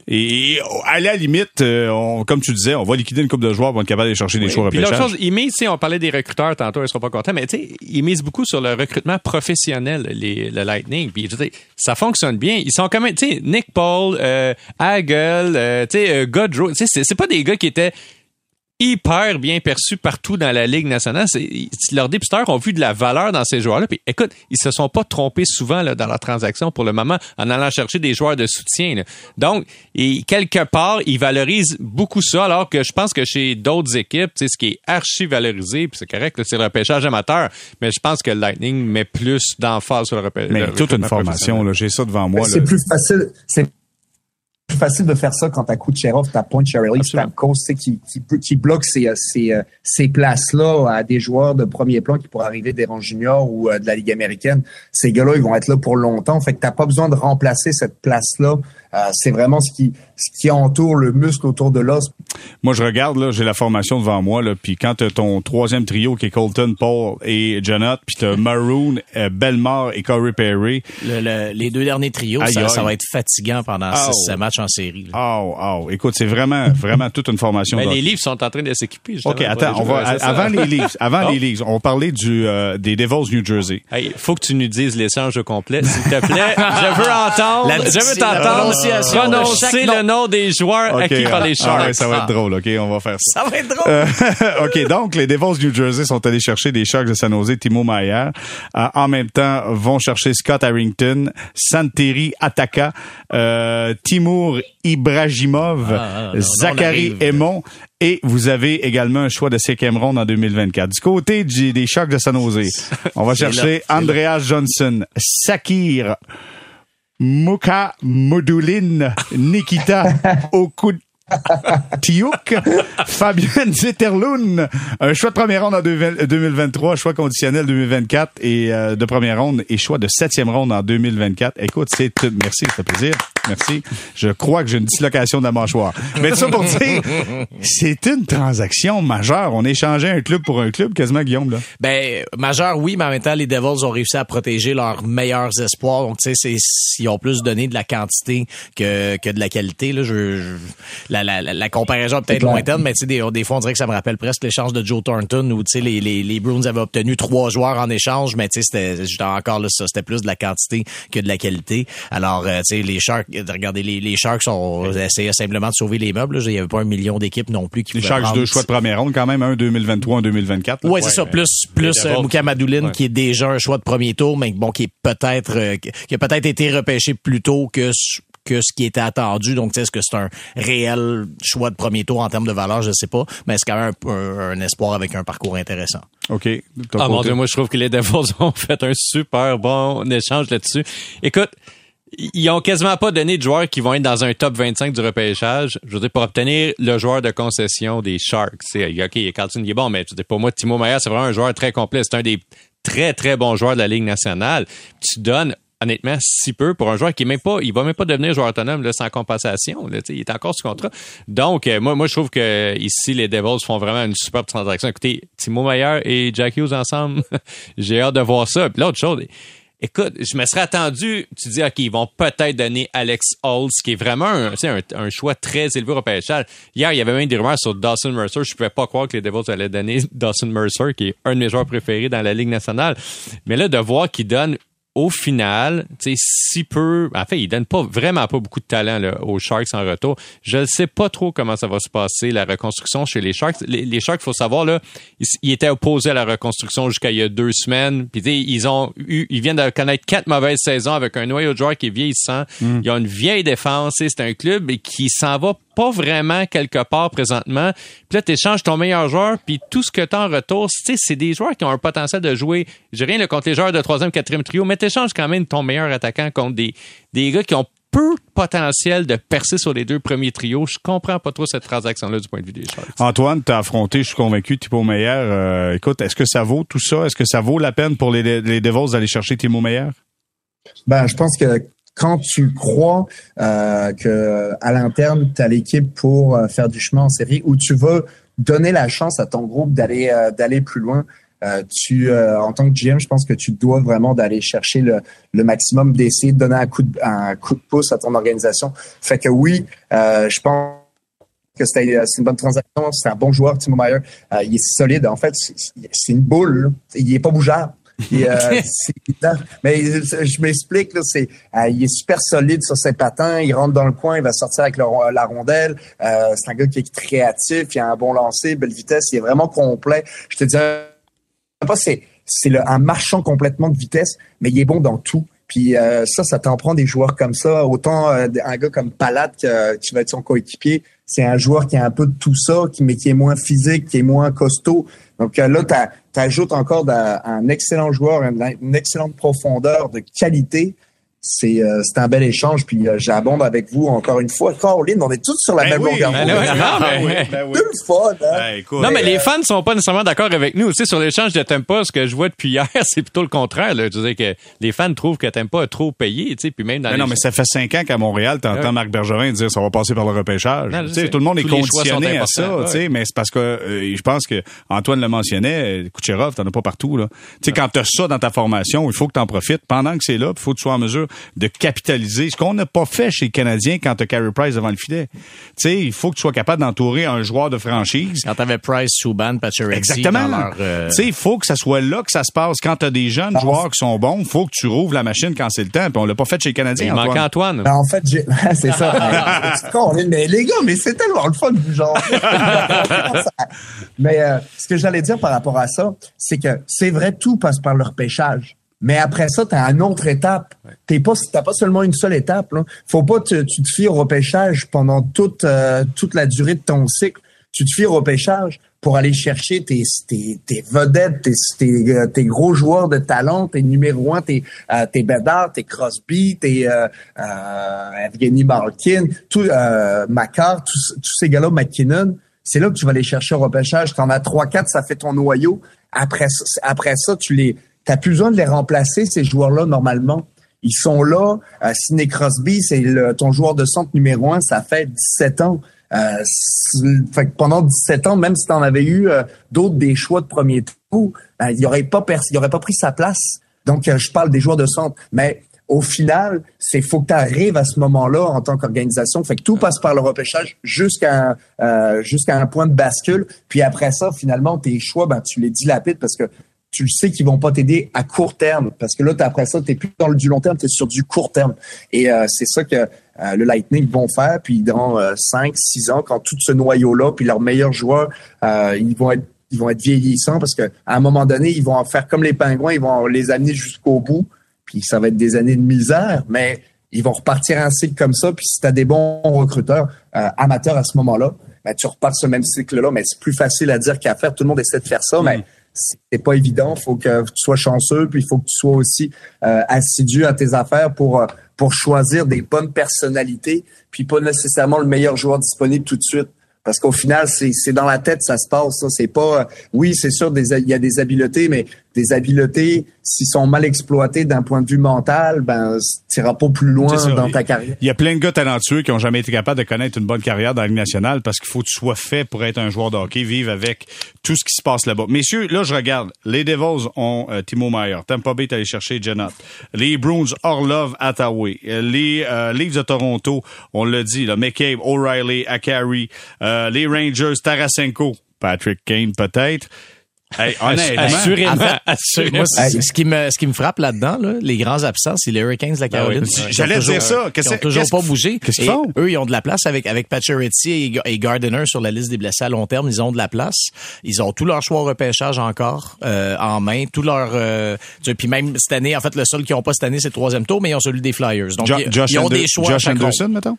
Et à la limite, euh, comme tu disais, on va liquider une coupe de joueurs pour être capable d'aller chercher des choix Puis l'autre chose, ils misent, on parlait des recruteurs tantôt, ils seront pas contents, mais tu sais, ils misent beaucoup sur le recrutement professionnel, les, le Lightning. Puis ça fonctionne bien. Ils sont quand même, tu sais, Nick Paul, euh, Hagel, euh, tu sais, euh, Godrow, tu sais, c'est pas des gars qui étaient hyper bien perçu partout dans la Ligue nationale. Leurs dépisteurs ont vu de la valeur dans ces joueurs-là. Puis écoute, ils se sont pas trompés souvent là, dans leur transaction pour le moment en allant chercher des joueurs de soutien. Donc, et quelque part, ils valorisent beaucoup ça, alors que je pense que chez d'autres équipes, ce qui est archi valorisé, puis c'est correct, c'est le repêchage amateur, mais je pense que le Lightning met plus d'emphase sur le repêchage. Mais toute une formation, j'ai ça devant moi. C'est plus facile. C'est plus facile de faire ça quand t'as Kucherov, t'as Point Cherry, Stamkos, qui, qui, qui bloque ces, ces, euh, ces places-là à des joueurs de premier plan qui pourraient arriver des rangs juniors ou euh, de la Ligue américaine. Ces gars-là, ils vont être là pour longtemps. Fait que t'as pas besoin de remplacer cette place-là euh, c'est vraiment ce qui ce qui entoure le muscle autour de l'os. Moi, je regarde là, j'ai la formation devant moi là, puis quand t'as ton troisième trio qui est Colton, Paul et Jonathan, puis t'as Maroon, euh, Belmar et Corey Perry. les deux derniers trios, ça, va être fatigant pendant ce match en série. Oh, oh, écoute, c'est vraiment vraiment toute une formation. Mais les livres sont en train de s'équiper. Ok, attends, on va avant les livres, avant les livres, on parlait du euh, des Devils New Jersey. Il faut que tu nous dises l'échange complet, s'il te plaît. je veux entendre, je veux t'entendre prononcer le nom des joueurs acquis par les Sharks. Ah ça va être drôle, OK? On va faire ça. Ça va être drôle. Euh, OK, donc les Devils New Jersey sont allés chercher des Sharks de San Jose, Timo Mayer. Euh, en même temps, vont chercher Scott Harrington, Santeri Ataka, euh, Timur Ibrahimov, ah, ah, Zachary Aymon. Et vous avez également un choix de cinquième ronde en 2024. Du côté des Sharks de San Jose, on va chercher Andreas Johnson, Sakir Muka Modulin Nikita Okut Tiouk, Fabien Zetterlund, un choix de première ronde en 2023, choix conditionnel 2024 et euh, de première ronde et choix de septième ronde en 2024. Écoute, c'est merci, ça fait plaisir. Merci. Je crois que j'ai une dislocation de la mâchoire. Mais ça pour dire, c'est une transaction majeure. On échangeait un club pour un club, quasiment Guillaume là. Ben majeur, oui, mais en même temps, les Devils ont réussi à protéger leurs meilleurs espoirs. Donc tu sais, ils ont plus donné de la quantité que, que de la qualité. Là, la, la, comparaison peut-être lointaine, mais tu sais, des, des fois, on dirait que ça me rappelle presque l'échange de Joe Thornton où, tu sais, les, les, les Bruins avaient obtenu trois joueurs en échange, mais tu sais, c'était encore là, ça, c'était plus de la quantité que de la qualité. Alors, euh, tu sais, les Sharks, regardez, les, les Sharks ont essayé simplement de sauver les meubles. Il y avait pas un million d'équipes non plus qui Les Sharks, deux choix de première ronde quand même, un 2023, un 2024. Oui, c'est ça, plus, plus euh, Madouline, qui est déjà un choix de premier tour, mais bon, qui est peut-être, euh, qui a peut-être été repêché plus tôt que que ce qui était attendu. Donc, est-ce que c'est un réel choix de premier tour en termes de valeur, je sais pas, mais c'est quand même un, espoir avec un parcours intéressant? OK. Ah mon Dieu, moi je trouve que les Devils ont fait un super bon échange là-dessus. Écoute, ils ont quasiment pas donné de joueurs qui vont être dans un top 25 du repêchage. Je veux dire, pour obtenir le joueur de concession des Sharks. C'est, OK, Carlton, il est bon, mais je veux pour moi, Timo Meyer, c'est vraiment un joueur très complet. C'est un des très, très bons joueurs de la Ligue nationale. Tu donnes honnêtement si peu pour un joueur qui est même pas il va même pas devenir joueur autonome là, sans compensation là, il est encore sous contrat donc euh, moi moi je trouve que ici les Devils font vraiment une superbe transaction écoutez Timo Meyer et Jack Hughes ensemble j'ai hâte de voir ça puis l'autre chose Écoute, je me serais attendu, tu dis, OK, ils vont peut-être donner Alex Holtz, qui est vraiment un, un, un choix très élevé au repêchage. Hier, il y avait même des rumeurs sur Dawson Mercer. Je ne pouvais pas croire que les Devils allaient donner Dawson Mercer, qui est un de mes joueurs préférés dans la Ligue nationale. Mais là, de voir qu'ils donnent au final, tu sais, si peu, en fait, il donne pas vraiment pas beaucoup de talent là, aux Sharks en retour. Je ne sais pas trop comment ça va se passer la reconstruction chez les Sharks. Les, les Sharks, faut savoir là, ils, étaient opposés à la reconstruction jusqu'à il y a deux semaines. Puis ils ont eu, ils viennent de connaître quatre mauvaises saisons avec un noyau de joueurs qui est vieillissant. Mm. Ils ont une vieille défense. C'est un club qui s'en va pas vraiment quelque part présentement. Puis là, tu échanges ton meilleur joueur, puis tout ce que tu as en retour, c'est des joueurs qui ont un potentiel de jouer. J'ai rien contre les joueurs de troisième, quatrième trio, mais tu échanges quand même ton meilleur attaquant contre des, des gars qui ont peu de potentiel de percer sur les deux premiers trios. Je comprends pas trop cette transaction-là du point de vue des Sharks. Antoine, t'as affronté, je suis convaincu, Timo Meyer. Euh, écoute, est-ce que ça vaut tout ça? Est-ce que ça vaut la peine pour les, les Devils d'aller chercher Timo Meyer? Ben, je pense que quand tu crois euh, que à l'interne, tu as l'équipe pour euh, faire du chemin en série, ou tu veux donner la chance à ton groupe d'aller euh, d'aller plus loin, euh, tu, en tant que GM, je pense que tu dois vraiment d'aller chercher le, le maximum, d'essayer de donner un coup de, un coup de pouce à ton organisation. Fait que oui, je pense que c'est une bonne transaction, c'est un bon joueur, Timo Meyer. il est solide. En fait, c'est une boule. Il est pas bougeable. Euh, mais je m'explique, c'est, euh, il est super solide sur ses patins, il rentre dans le coin, il va sortir avec la rondelle. Euh, c'est un gars qui est créatif, il a un bon lancer, belle vitesse, il est vraiment complet. Je te dirais pas, c'est, c'est un marchand complètement de vitesse, mais il est bon dans tout. Puis ça, ça t'en prend des joueurs comme ça. Autant un gars comme Palat qui, qui va être son coéquipier, c'est un joueur qui a un peu de tout ça, qui, mais qui est moins physique, qui est moins costaud. Donc là, tu ajoutes encore un excellent joueur, une excellente profondeur de qualité c'est euh, c'est un bel échange puis euh, j'abonde avec vous encore une fois. Caroline on est tous sur la ben même longueur ben ben fun hein? non mais les euh, fans sont pas nécessairement d'accord avec nous aussi sur l'échange de Tempa ce que je vois depuis hier c'est plutôt le contraire là. je veux que les fans trouvent que Tempa a trop payé tu sais puis même dans non mais ça fait cinq ans qu'à Montréal t'entends Marc Bergevin dire ça va passer par le repêchage. Tu sais tout le monde est conditionné à ça tu sais mais c'est parce que je pense que Antoine le mentionnait Kucherov t'en as pas partout là. Tu sais quand t'as ça dans ta formation il faut que t'en profites. Pendant que c'est là il faut que tu sois en mesure de capitaliser. Ce qu'on n'a pas fait chez les Canadiens quand tu as Carey Price devant le filet. Tu sais, il faut que tu sois capable d'entourer un joueur de franchise. Quand tu avais Price, Subban, Pacioretty Exactement. Euh, tu sais, il faut que ça soit là que ça se passe. Quand tu as des jeunes joueurs qui sont bons, il faut que tu rouvres la machine quand c'est le temps. Puis on l'a pas fait chez les Canadiens. Il manque Antoine. Ben, en fait, c'est ça. mais les gars, mais c'est tellement le fun du genre. mais euh, ce que j'allais dire par rapport à ça, c'est que c'est vrai, tout passe par le repêchage. Mais après ça, tu as une autre étape. Tu pas, t'as pas seulement une seule étape. Là. Faut pas te, tu te fies au repêchage pendant toute, euh, toute la durée de ton cycle. Tu te fies au repêchage pour aller chercher tes, tes, tes vedettes, tes, tes, euh, tes, gros joueurs de talent, tes numéro un, tes, euh, tes Bedard, tes Crosby, tes euh, euh, Evgeny Malkin, tout, euh, Macar, tous, tous ces gars-là, McKinnon. C'est là que tu vas aller chercher au repêchage. Tu en as trois, quatre, ça fait ton noyau. Après, après ça, tu les, tu plus besoin de les remplacer, ces joueurs-là, normalement. Ils sont là. Euh, Sidney Crosby, c'est ton joueur de centre numéro un, ça fait 17 ans. Euh, fait que pendant 17 ans, même si tu en avais eu euh, d'autres des choix de premier tour, euh, il aurait pas il pas pris sa place. Donc je parle des joueurs de centre, mais au final, c'est faut que tu arrives à ce moment-là en tant qu'organisation. Fait que tout passe par le repêchage jusqu'à jusqu'à un point de bascule. Puis après ça, finalement, tes choix, ben tu les dilapides parce que tu le sais qu'ils vont pas t'aider à court terme parce que là après ça tu plus dans le du long terme tu es sur du court terme et euh, c'est ça que euh, le Lightning vont faire puis dans euh, 5 6 ans quand tout ce noyau là puis leurs meilleurs joueurs euh, ils vont être ils vont être vieillissants parce que à un moment donné ils vont en faire comme les pingouins ils vont les amener jusqu'au bout puis ça va être des années de misère mais ils vont repartir un cycle comme ça. Puis si tu as des bons recruteurs euh, amateurs à ce moment-là, ben, tu repars ce même cycle-là. Mais c'est plus facile à dire qu'à faire. Tout le monde essaie de faire ça, mais c'est pas évident. Faut que tu sois chanceux, puis il faut que tu sois aussi euh, assidu à tes affaires pour pour choisir des bonnes personnalités, puis pas nécessairement le meilleur joueur disponible tout de suite. Parce qu'au final, c'est dans la tête ça se passe. Ça, c'est pas. Oui, c'est sûr, il y a des habiletés, mais des habiletés, s'ils sont mal exploités d'un point de vue mental, ben, tu n'iras pas plus loin dans ta carrière. Il y a plein de gars talentueux qui ont jamais été capables de connaître une bonne carrière dans la Ligue nationale parce qu'il faut que tu sois fait pour être un joueur de hockey, vivre avec tout ce qui se passe là-bas. Messieurs, là, je regarde. Les Devils ont euh, Timo Meyer. Tampa Bay est allé chercher Janot. Les Bruins, Orlov, Attaway. Les euh, Leafs de Toronto, on l'a dit, là, McCabe, O'Reilly, Akari. Euh, les Rangers, Tarasenko. Patrick Kane, peut-être. Hey, honnêtement, assurément, assurément. ce qui me ce qui me frappe là-dedans, là, les grands absents, c'est les Hurricanes de la ah Caroline. J'allais dire ça. Ils ont toujours pas bougé. Qu'est-ce qu'ils font? Eux, ils ont de la place avec avec Pacioretty et, Gardiner sur la liste des blessés à long terme. Ils ont de la place. Ils ont tout leur choix repêchage encore euh, en main. Tout leur euh, puis même cette année, en fait, le seul qu'ils ont pas cette année, c'est le troisième tour, mais ils ont celui des Flyers. Donc ils, ont des choix. Josh Anderson, mettons?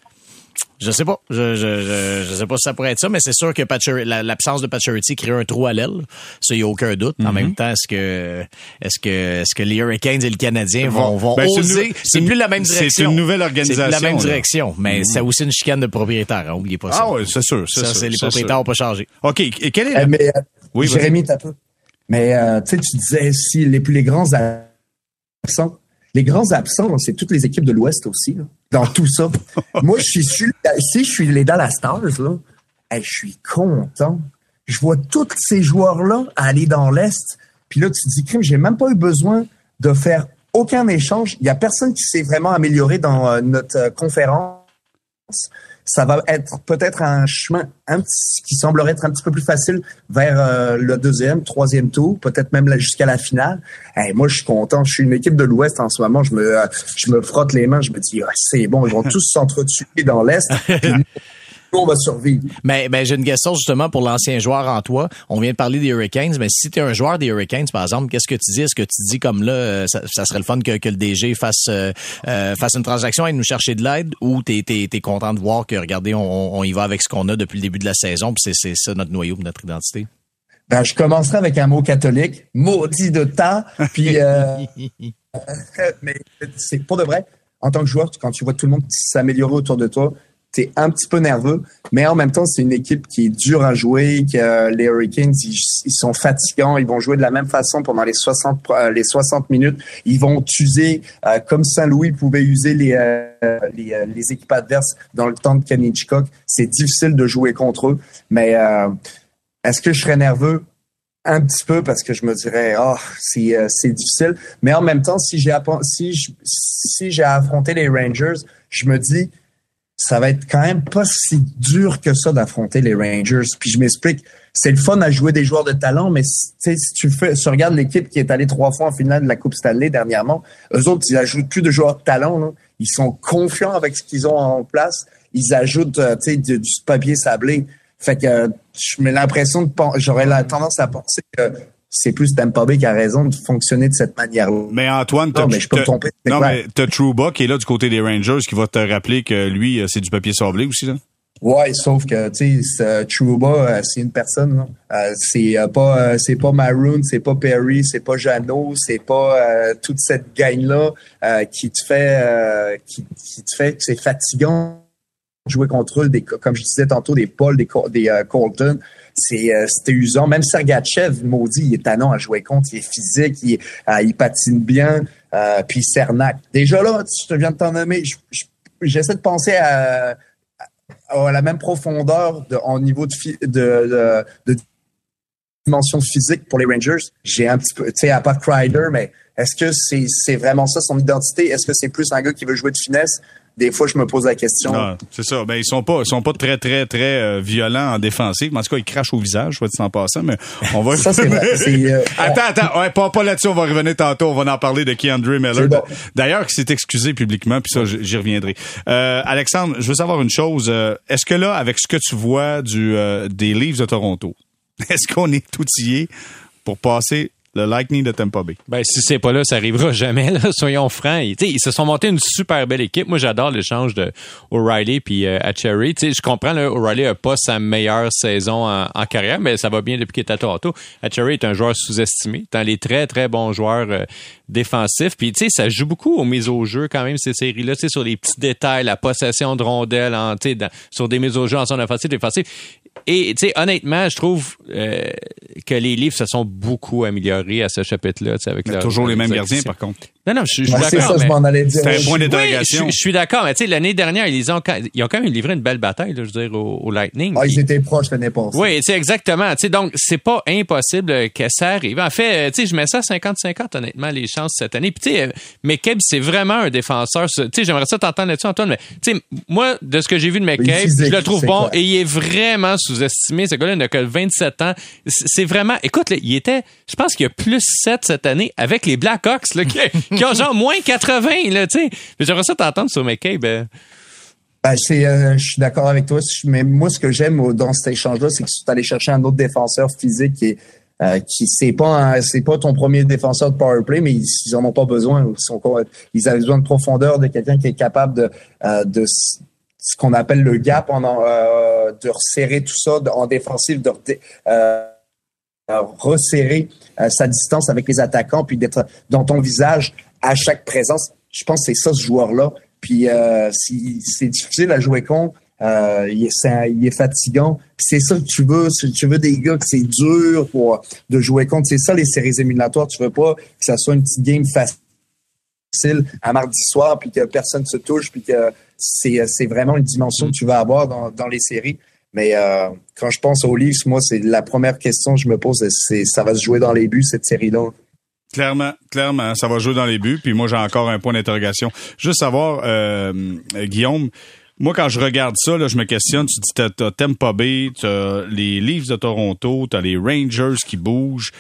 Je sais pas. Je, je, je, sais pas si ça pourrait être ça, mais c'est sûr que l'absence de Pacioretty crée un trou à l'aile. Ça, il n'y a aucun doute. En mhm. même temps, est-ce que, est-ce que, est-ce que les Hurricanes et le Canadien vont, vont ben, oser? C'est plus la même direction. C'est une nouvelle organisation. C'est la même direction. Mais mhm. c'est aussi une chicane de propriétaire. Hein, oubliez pas ça. Ah oui, c'est sûr. Ça, c'est les propriétaires n'ont pas changé. OK. Et quel est la... Eh, mais, euh, oui, Jérémy, t'as peu. Mais, euh, tu sais, tu disais si les plus les grands absents, les grands absents, c'est toutes les équipes de l'Ouest aussi. Là dans tout ça. Moi, je suis, si je suis les Dallas Stars, là, je suis content. Je vois tous ces joueurs-là aller dans l'Est. Puis là, tu te dis, crime, j'ai même pas eu besoin de faire aucun échange. Il y a personne qui s'est vraiment amélioré dans euh, notre euh, conférence ça va être peut-être un chemin un petit, qui semblerait être un petit peu plus facile vers euh, le deuxième, troisième tour, peut-être même jusqu'à la finale. moi, je suis content. Je suis une équipe de l'Ouest en ce moment. Je me, euh, je me frotte les mains. Je me dis, ah, c'est bon, ils vont tous s'entretuer dans l'Est. on va survivre. Mais, mais j'ai une question justement pour l'ancien joueur en toi. On vient de parler des Hurricanes, mais si tu es un joueur des Hurricanes, par exemple, qu'est-ce que tu dis? Est-ce que tu dis comme là, euh, ça, serait le fun que, que le DG fasse, euh, euh, fasse une transaction et nous chercher de l'aide? Ou tu es, content de voir que, regardez, on, on y va avec ce qu'on a depuis le début de la saison, puis c'est ça notre noyau, notre identité? Ben, je commencerai avec un mot catholique, maudit de temps, puis mais c'est pour de vrai. En tant que joueur, quand tu vois tout le monde s'améliorer autour de toi, t'es un petit peu nerveux, mais en même temps, c'est une équipe qui est dure à jouer, que les Hurricanes, ils, sont fatigants, ils vont jouer de la même façon pendant les 60 euh, les 60 minutes, ils vont user euh, comme Saint-Louis pouvait user les, euh, les, les équipes adverses dans le temps de Kenny Hitchcock. C'est difficile de jouer contre eux, mais est-ce que je serais nerveux? Un petit peu parce que je me dirais oh c'est c'est difficile. Mais en même temps si j'ai si si j'ai affronté les Rangers je me dis ça va être quand même pas si dur que ça d'affronter les Rangers. Puis je m'explique, c'est le fun à jouer des joueurs de talent, mais si tu fais, tu regardes l'équipe qui est allée trois fois en finale de la Coupe Stanley dernièrement, eux autres, ils ajoutent plus de joueurs de talent. Ils sont confiants avec ce qu'ils ont en place. Ils ajoutent, euh, sais, du, papier sablé. Fait que euh, mets l'impression de j'aurais la tendance à penser que c'est plus Tampa Bay qui a raison de fonctionner de cette manière-là. Mais Antoine, non, mais je peux me tromper. Non, mais t'as Trouba qui est là du côté des Rangers qui va te rappeler que lui, euh, c'est du papier sablé aussi, là. Ouais, sauf que tu sais, Trouba, euh, c'est une personne. Euh, c'est pas, c'est pas Maroon, c'est pas Perry, c'est pas Jano, c'est pas toute cette gang là qui te fait, qui, qui, te fait que c'est fatigant jouer contre eux. Des, comme je disais tantôt, des Paul, des, des Colton euh, c'était usant. Même Sergachev, maudit, il est tannant à jouer contre, il est physique, il, euh, patine bien, euh, puis Cernac. Déjà là, je te viens de t'en nommer, j'essaie de penser à, la même profondeur de, en niveau de, de, de, dimension physique pour les Rangers. J'ai un petit peu, tu sais, à part Crider, mais est-ce que c'est vraiment ça son identité? Est-ce que c'est plus un gars qui veut jouer de finesse? Des fois, je me pose la question. c'est ça. Ben, ils sont pas, ils sont pas très, très, très euh, violents en défensive. En tout cas, ils crachent au visage, je vois en passant, mais on va. ça, c'est euh, attends, attends. Ouais, pas, pas là-dessus. On va revenir tantôt. On va en parler de Keandre Miller. D'ailleurs, qui s'est excusé publiquement, puis ça, j'y reviendrai. Euh, Alexandre, je veux savoir une chose. Est-ce que là, avec ce que tu vois du, des Leafs de Toronto, est-ce qu'on est outillé pour passer le Lightning de Tampa Bay. Ben, si c'est pas là, ça arrivera jamais, là. Soyons francs. Ils, ils se sont montés une super belle équipe. Moi, j'adore l'échange de O'Reilly puis euh, sais, je comprends, là, O'Reilly a pas sa meilleure saison en, carrière, mais ça va bien depuis qu'il est à Toronto. Cherry est un joueur sous-estimé. Dans les très, très bons joueurs euh, défensifs. Puis, tu sais, ça joue beaucoup aux mises au jeu quand même, ces séries-là. Sur les petits détails, la possession de rondelles, en, sais, sur des mises au jeu en zone offensive, défensive. Et, tu sais, honnêtement, je trouve euh, que les livres se sont beaucoup améliorés à ce chapitre-là. Avec toujours les mêmes gardiens, par contre. Non, non, je, suis d'accord. C'est ça, je m'en allais dire. C'est un point d'interrogation. je, suis d'accord, mais tu sais, l'année dernière, ils ont, ils ont quand même livré une belle bataille, là, je veux dire, au, Lightning. Ah, ils étaient proches l'année passée. Oui, c'est exactement. Tu sais, donc, c'est pas impossible que ça arrive. En fait, tu sais, je mets ça 50-50, honnêtement, les chances cette année. Puis, tu sais, McCabe, c'est vraiment un défenseur. Tu sais, j'aimerais ça t'entendre là-dessus, Antoine, mais tu sais, moi, de ce que j'ai vu de McCabe, je le trouve bon et il est vraiment sous-estimé. Ce gars-là n'a que 27 ans. C'est vraiment, écoute, là, il était, je pense qu'il y a plus 7 cette année avec les Blackhawks, là, qui, genre moins 80, là, tu sais. J'aimerais ça t'entendre sur McCabe. Ben, ben c'est, euh, je suis d'accord avec toi. Mais moi, ce que j'aime dans cet échange-là, c'est que tu es allé chercher un autre défenseur physique est euh, qui c'est pas c'est pas ton premier défenseur de power play, mais ils, ils en ont pas besoin. Ils, ils avaient besoin de profondeur de quelqu'un qui est capable de, euh, de ce qu'on appelle le gap, en, euh, de resserrer tout ça en défensive, de resserrer sa distance avec les attaquants, puis d'être dans ton visage à chaque présence. Je pense que c'est ça ce joueur-là. Puis euh, c'est difficile à jouer contre. Euh, il, est, il, est, fatigant. c'est ça que tu veux. Tu veux des gars que c'est dur pour de jouer contre. C'est ça les séries éliminatoires. Tu veux pas que ça soit une petite game facile à mardi soir, puis que personne se touche, puis que c'est, c'est vraiment une dimension que tu vas avoir dans, dans les séries. Mais euh, quand je pense aux Leafs, moi, c'est la première question que je me pose, c'est ça va se jouer dans les buts cette série-là? Clairement, clairement, ça va jouer dans les buts. Puis moi, j'ai encore un point d'interrogation. Juste savoir, euh, Guillaume, moi, quand je regarde ça, là, je me questionne. Tu dis, t'as, t'as Tampa Bay, t'as les Leafs de Toronto, t'as les Rangers qui bougent.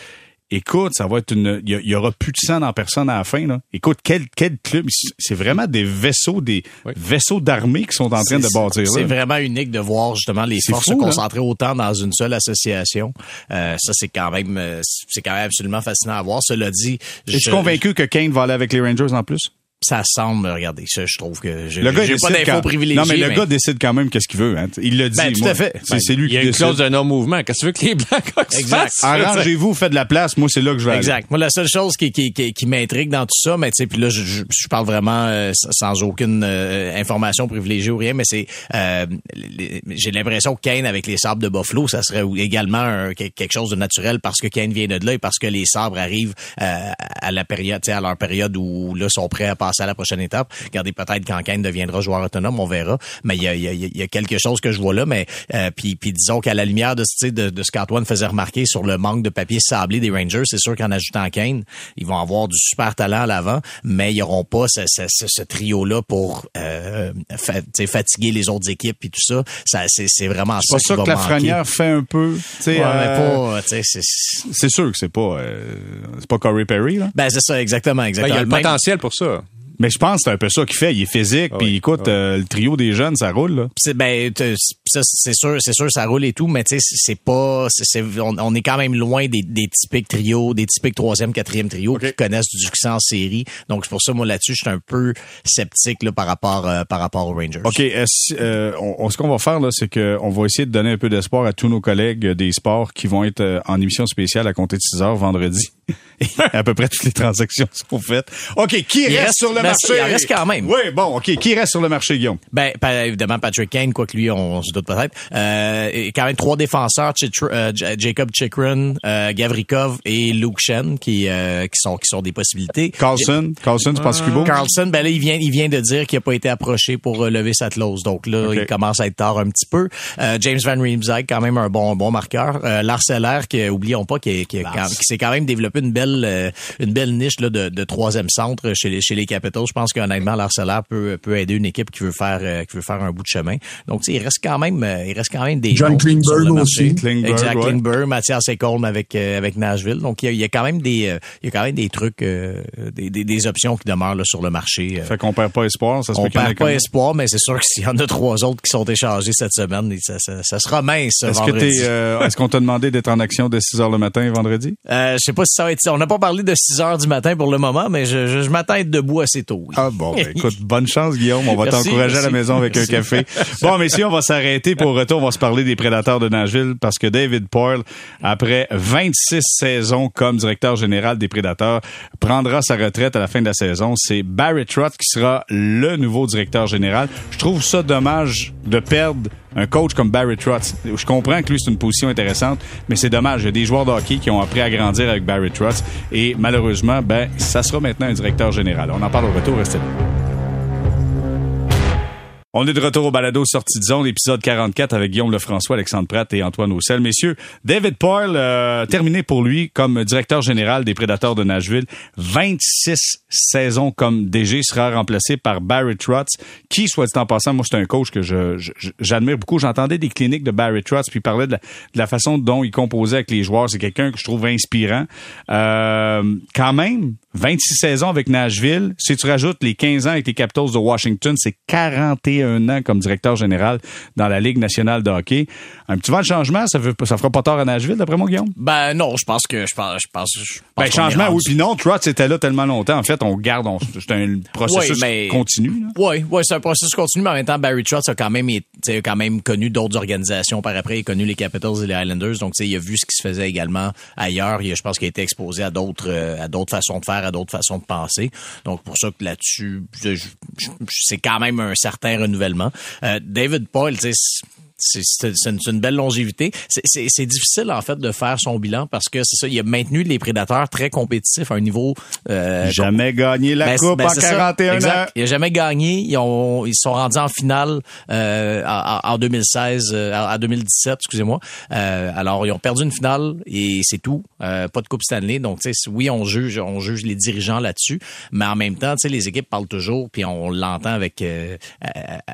Écoute, ça va être une. Il y, aura plus de sang dans personne à la fin. Là. Écoute, quel, quel club. C'est vraiment des vaisseaux, des vaisseaux d'armée qui sont en train de bâtir. C'est vraiment unique de voir justement les forces se concentrer autant dans une seule association. Euh, ça, c'est quand même euh, c'est quand même absolument fascinant à voir. Cela dit. Je suis convaincu que Kane va aller avec les Rangers en plus? Ça semble, regardez, ça, je trouve que j'ai pas d'infos privilégiées. Non, mais le gars décide quand même qu'est-ce qu'il veut. Hein. Il le dit. Ben, tout à fait. C'est lui qui décide. Il y a une clause de non-mouvement. Qu'est-ce que tu veux que les Blackhawks exact. Arrangez-vous, faites de la place. Moi, c'est là que je vais Exact. Moi, la seule chose qui, qui, qui, qui m'intrigue dans tout ça, mais tu sais, puis là, je, je, parle vraiment euh, sans aucune euh, information privilégiée ou rien, mais c'est, euh, j'ai l'impression que Kane avec les sabres de Buffalo, ça serait également quelque chose de naturel parce que Kane vient de là et parce que les sabres arrivent à la période, à leur période où là sont prêts à passer à la prochaine étape. Regardez, peut-être quand Kane deviendra joueur autonome, on verra. Mais il y a, y, a, y a, quelque chose que je vois là. Mais euh, puis, puis disons qu'à la lumière de, de, de ce qu'Antoine faisait remarquer sur le manque de papier sablé des Rangers, c'est sûr qu'en ajoutant Kane, ils vont avoir du super talent à l'avant, mais ils n'auront pas ce, ce, ce, trio-là pour euh, fatiguer les autres équipes et tout ça. ça c'est vraiment ça. C'est pas ça que la franière fait un peu. Ouais, euh, c'est sûr que c'est pas euh, c'est pas Corey Perry là. Ben c'est ça exactement exactement. Ben, il y a le potentiel pour ça. Mais je pense que c'est un peu ça qu'il fait. Il est physique, ah puis écoute, ah euh, le trio des jeunes, ça roule. Là. C'est ben, c'est sûr, c'est sûr, ça roule et tout, mais tu sais, c'est pas, c'est, on, est quand même loin des, des typiques trios, des typiques troisième, quatrième trio qui connaissent du succès en série. Donc c'est pour ça, moi là-dessus, je suis un peu sceptique là, par rapport, euh, par rapport aux Rangers. Ok, euh, on, ce qu'on va faire là, c'est qu'on va essayer de donner un peu d'espoir à tous nos collègues des sports qui vont être en émission spéciale à compter de 6 heures vendredi. à peu près toutes les transactions sont faites. OK, qui reste, sur le marché? Il reste quand même. Oui, bon, OK. Qui reste sur le marché, Guillaume? Ben, évidemment, Patrick Kane, quoi que lui, on, se doute peut-être. Euh, quand même trois défenseurs, euh, Jacob Chikrin, euh, Gavrikov et Luke Shen, qui, euh, qui, sont, qui sont des possibilités. Carlson, Carlson, tu penses Cubo? Carlson, ben là, il vient, il vient de dire qu'il n'a pas été approché pour lever sa clause. Donc là, il commence à être tard un petit peu. James Van Riemsdyk, quand même un bon, bon marqueur. Euh, Larcellaire, qui, oublions pas, qui, qui, qui s'est quand même développé une belle euh, une belle niche là, de, de troisième centre chez les, chez les Capitals. Je pense qu'honnêtement, l'Arcellaire peut, peut aider une équipe qui veut faire euh, qui veut faire un bout de chemin. Donc, il reste quand même euh, il reste quand même des John Klingberg aussi. Klingberg, exact, Klingberg, Mathias Ekholm avec avec Nashville. Donc, il y, a, il y, a, quand même des il y a quand même des trucs des, des, des, options qui demeurent là, sur le marché. Fait qu'on perd pas espoir. Ça se on perd pas espoir, mais c'est sûr que s'il y en a trois autres qui sont échangés cette semaine, ça, ça, ça sera mince est-ce vendredi. est-ce qu'on t'a demandé d'être en action de 6 heures le matin vendredi? Euh, je sais pas si ça va va être, on n'a pas parlé de 6 heures du matin pour le moment, mais je, je, m'attends à être debout assez tôt. Ah bon, ben, écoute, bonne chance Guillaume, on va t'encourager à la maison avec un café. Bon, messieurs, on va s'arrêter pour retour, on va se parler des prédateurs de Nashville parce que David Poyle, après 26 saisons comme directeur général des prédateurs, prendra sa retraite à la fin de la saison. C'est Barry Trott qui sera le nouveau directeur général. Je trouve ça dommage de perdre un coach comme Barry Trotz. Je comprends que lui, c'est une position intéressante, mais c'est dommage. Il y a des joueurs de hockey qui ont appris à grandir avec Barry Trotz et malheureusement, ben, ça sera maintenant un directeur général. On en parle au retour. Restez là. On est de retour au balado Sortie de zone, épisode 44 avec Guillaume Lefrançois, Alexandre Pratt et Antoine Roussel. Messieurs, David Poyle, euh, terminé pour lui comme directeur général des Prédateurs de Nashville. 26 saisons comme DG sera remplacé par Barry Trotz, qui, soit dit en passant, moi, c'est un coach que je, j'admire beaucoup. J'entendais des cliniques de Barry Trotz, puis parlait de la, façon dont il composait avec les joueurs. C'est quelqu'un que je trouve inspirant. Euh, quand même, 26 saisons avec Nashville. Si tu rajoutes les 15 ans avec les Capitals de Washington, c'est 41 ans comme directeur général dans la Ligue nationale de hockey. Un petit vent de changement, ça, veut, ça fera pas tort à Nashville, d'après moi, Guillaume? Ben non, je pense que je pense, je pense, je pense ben, changement, oui. Puis non, Trotz était là tellement longtemps. En fait, on garde, c'est un processus continu. Oui, oui, c'est un processus continu, mais en même temps, Barry Trotz a quand même, a quand même connu d'autres organisations par après. Il a connu les Capitals et les Islanders. Donc, il a vu ce qui se faisait également ailleurs. Il, je pense qu'il a été exposé à d'autres, euh, à d'autres façons de faire à d'autres façons de penser. Donc pour ça que là-dessus, c'est quand même un certain renouvellement. Euh, David Paul, tu c'est une, belle longévité. C'est difficile en fait de faire son bilan parce que c'est ça, il a maintenu les prédateurs très compétitifs à un niveau. Euh, jamais gagné la ben, coupe ben, en 41 ans. Il a jamais gagné. Ils ont ils sont rendus en finale euh, en, 2016, euh, en 2017, excusez-moi. Euh, alors ils ont perdu une finale et c'est tout. Euh, pas de coupe Stanley. Donc tu sais, oui on juge on juge les dirigeants là-dessus, mais en même temps tu sais les équipes parlent toujours puis on l'entend avec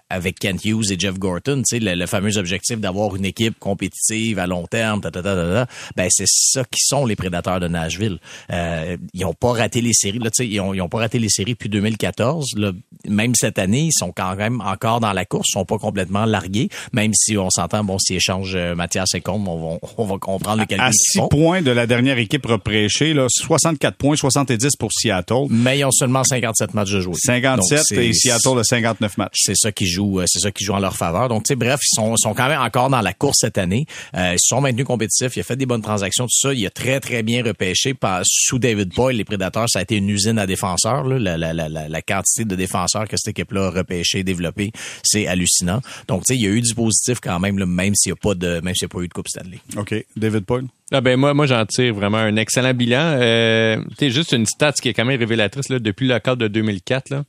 avec Kent Hughes et Jeff Gorton. Tu sais le, le fameux objectif d'avoir une équipe compétitive à long terme, ta, ta, ta, ben c'est ça qui sont les prédateurs de Nashville. Euh, ils ont pas raté les séries, là, ils ont, ils ont pas raté les séries depuis 2014. Là, même cette année, ils sont quand même encore dans la course, ils sont pas complètement largués, même si on s'entend, bon, s'ils échangent euh, Mathias et Combe, on va, on va comprendre le calcul. À 6 points de la dernière équipe repréchée, là, 64 points, 70 pour Seattle. Mais ils ont seulement 57 matchs de jouer. 57 et Seattle de 59 matchs. C'est ça qui joue, euh, c'est ça qui joue en leur faveur. Donc, tu sais, bref, ils sont, sont quand même encore dans la course cette année. Euh, ils sont maintenus compétitifs. Il a fait des bonnes transactions, tout ça. Il a très, très bien repêché. Par, sous David Boyle, les Prédateurs, ça a été une usine à défenseurs. Là. La, la, la, la, quantité de défenseurs que cette équipe-là a repêché, développé, c'est hallucinant. Donc, tu sais, il y a eu du positif quand même, là, même s'il n'y a pas de, même s'il n'y a pas eu de Coupe Stanley. OK. David Boyle? Ah ben moi, moi j'en tire vraiment un excellent bilan. Euh, juste une stat qui est quand même révélatrice là, depuis le cadre de 2004. Là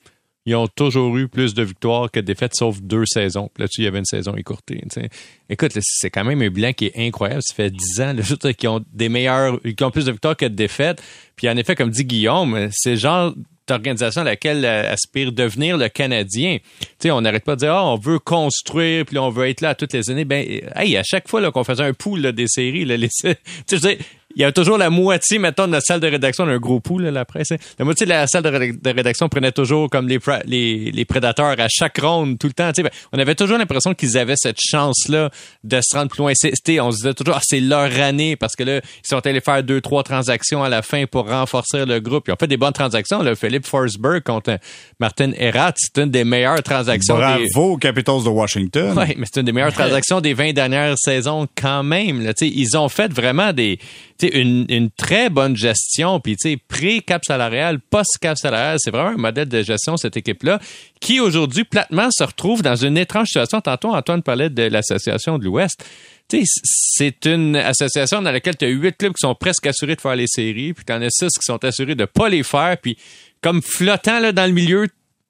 ils ont toujours eu plus de victoires que de défaites, sauf deux saisons. Là-dessus, il y avait une saison écourtée. Écoute, c'est quand même un bilan qui est incroyable. Ça fait dix ans là, qui ont des meilleurs, qui ont plus de victoires que de défaites. Puis en effet, comme dit Guillaume, c'est le genre d'organisation à laquelle euh, aspire devenir le Canadien. sais, on n'arrête pas de dire ah, on veut construire puis on veut être là toutes les années. Ben hey, à chaque fois qu'on faisait un pool des séries, là, les, il y a toujours la moitié, mettons, de notre salle de rédaction, on a un gros pool, là, la presse. Hein. La moitié de la salle de, rédaction prenait toujours comme les, les, les, prédateurs à chaque ronde, tout le temps. Ben, on avait toujours l'impression qu'ils avaient cette chance-là de se rendre plus loin. C'était, on se disait toujours, ah, c'est leur année, parce que là, ils sont allés faire deux, trois transactions à la fin pour renforcer le groupe. Ils ont fait des bonnes transactions. Là. Philippe Forsberg contre Martin Erat, c'est une des meilleures transactions. Bravo des... Capitals de Washington. Oui, mais c'est une des meilleures transactions des 20 dernières saisons quand même. Là. Ils ont fait vraiment des une, une très bonne gestion, puis pré-cap salarial, post-cap salarial, c'est vraiment un modèle de gestion, cette équipe-là, qui aujourd'hui, platement, se retrouve dans une étrange situation. Tantôt, Antoine parlait de l'Association de l'Ouest. C'est une association dans laquelle tu as huit clubs qui sont presque assurés de faire les séries, puis tu en as six qui sont assurés de pas les faire, puis comme flottant là, dans le milieu,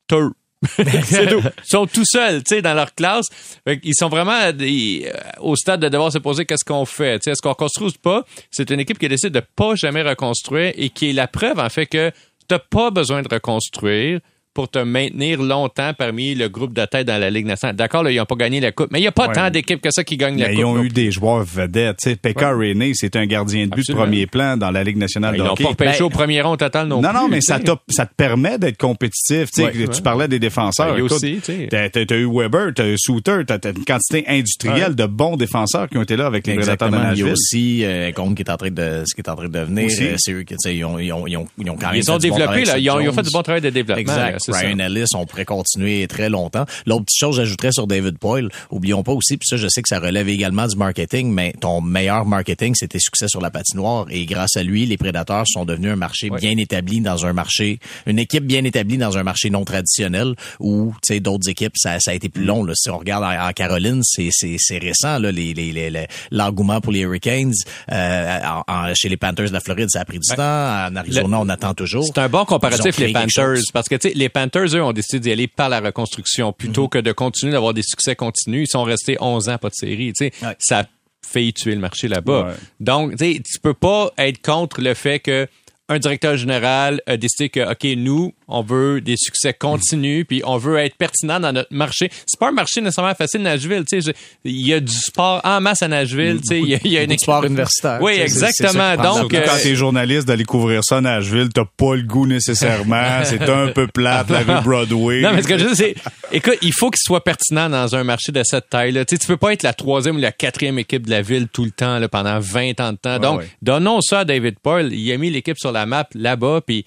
t'as c'est tout. Ils sont tout seuls, tu sais, dans leur classe. Ils sont vraiment euh, au stade de devoir se poser qu'est-ce qu'on fait. Est-ce qu'on reconstruit ou pas? C'est une équipe qui décide de pas jamais reconstruire et qui est la preuve, en fait, que tu n'as pas besoin de reconstruire pour te maintenir longtemps parmi le groupe de tête dans la Ligue nationale. D'accord, là, ils n'ont pas gagné la Coupe, mais il n'y a pas Ouais. tant d'équipes que ça qui gagnent la Mais Coupe. ils ont eu des joueurs vedettes. Tu sais, Pekka Rinne, c'est un gardien de but Absolument. de premier plan dans la Ligue nationale Ils de l'ont hockey. pas repêché Ben, au premier rang au total non, Non, plus. non, mais tu ça, ça te permet d'être compétitif. Tu Ouais, ouais. tu parlais des défenseurs. Ben, il y a Écoute, aussi, tu sais. T'as, t'as- t'as eu Weber, t'as eu Souter, t'as, t'as une quantité industrielle de bons défenseurs qui ont été là avec les Prédateurs de Exactement. Il y a aussi euh, Combe qui est en train de ce qui est en train de devenir. Euh, c'est eux qui tu sais, ils ont, ils ont, ils ont, ils ont quand même Ils ont développé, là. Ils ont, ils fait du bon travail de développement. Exact. Ça. Ryan Ellis, on pourrait continuer très longtemps. L'autre petite chose, j'ajouterais sur David Poyle. Oublions pas aussi, puis ça, je sais que ça relève également du marketing, mais ton meilleur marketing, c'est tes succès sur la patinoire. Et grâce à lui, les Prédateurs sont devenus un marché bien établi dans un marché, une équipe bien établie dans un marché non traditionnel où, tu sais, d'autres équipes, ça, ça a été plus long. Là. Si on regarde en, Caroline, c'est, c'est, c'est récent, là, les, les, les- l'engouement pour les Hurricanes. Euh, en- en- chez les Panthers de la Floride, ça a pris du temps. En Arizona, on attend toujours. C'est un bon comparatif, les Panthers, parce que tu sais, les Panthers, eux, ont décidé d'y aller par la reconstruction plutôt Mhm. que de continuer d'avoir des succès continus. Ils sont restés 11 ans pas de série. Tu sais, Ouais. ça a failli tuer le marché là-bas. Ouais. Donc, tu sais, tu peux pas être contre le fait que un directeur général a décidé que, OK, nous, on veut des succès continus, puis on veut être pertinent dans notre marché. C'est pas un marché nécessairement facile, Nashville. Tu sais, je- il y a du sport en masse à Nashville. Tu sais, il y a, y a une de sport universitaire. Oui, exactement. Donc, Surtout euh, quand t'es journaliste d'aller couvrir ça à Nashville, t'as pas le goût nécessairement. c'est un peu plate, la rue Broadway. Non, mais ce que je veux dire, c'est, écoute, il faut qu'il soit pertinent dans un marché de cette taille-là. Tu sais, tu peux pas être la troisième ou la quatrième équipe de la ville tout le temps, là, pendant 20 ans de temps. Donc, ouais. donnons ça à David Paul. Il a mis l'équipe sur la map là-bas, puis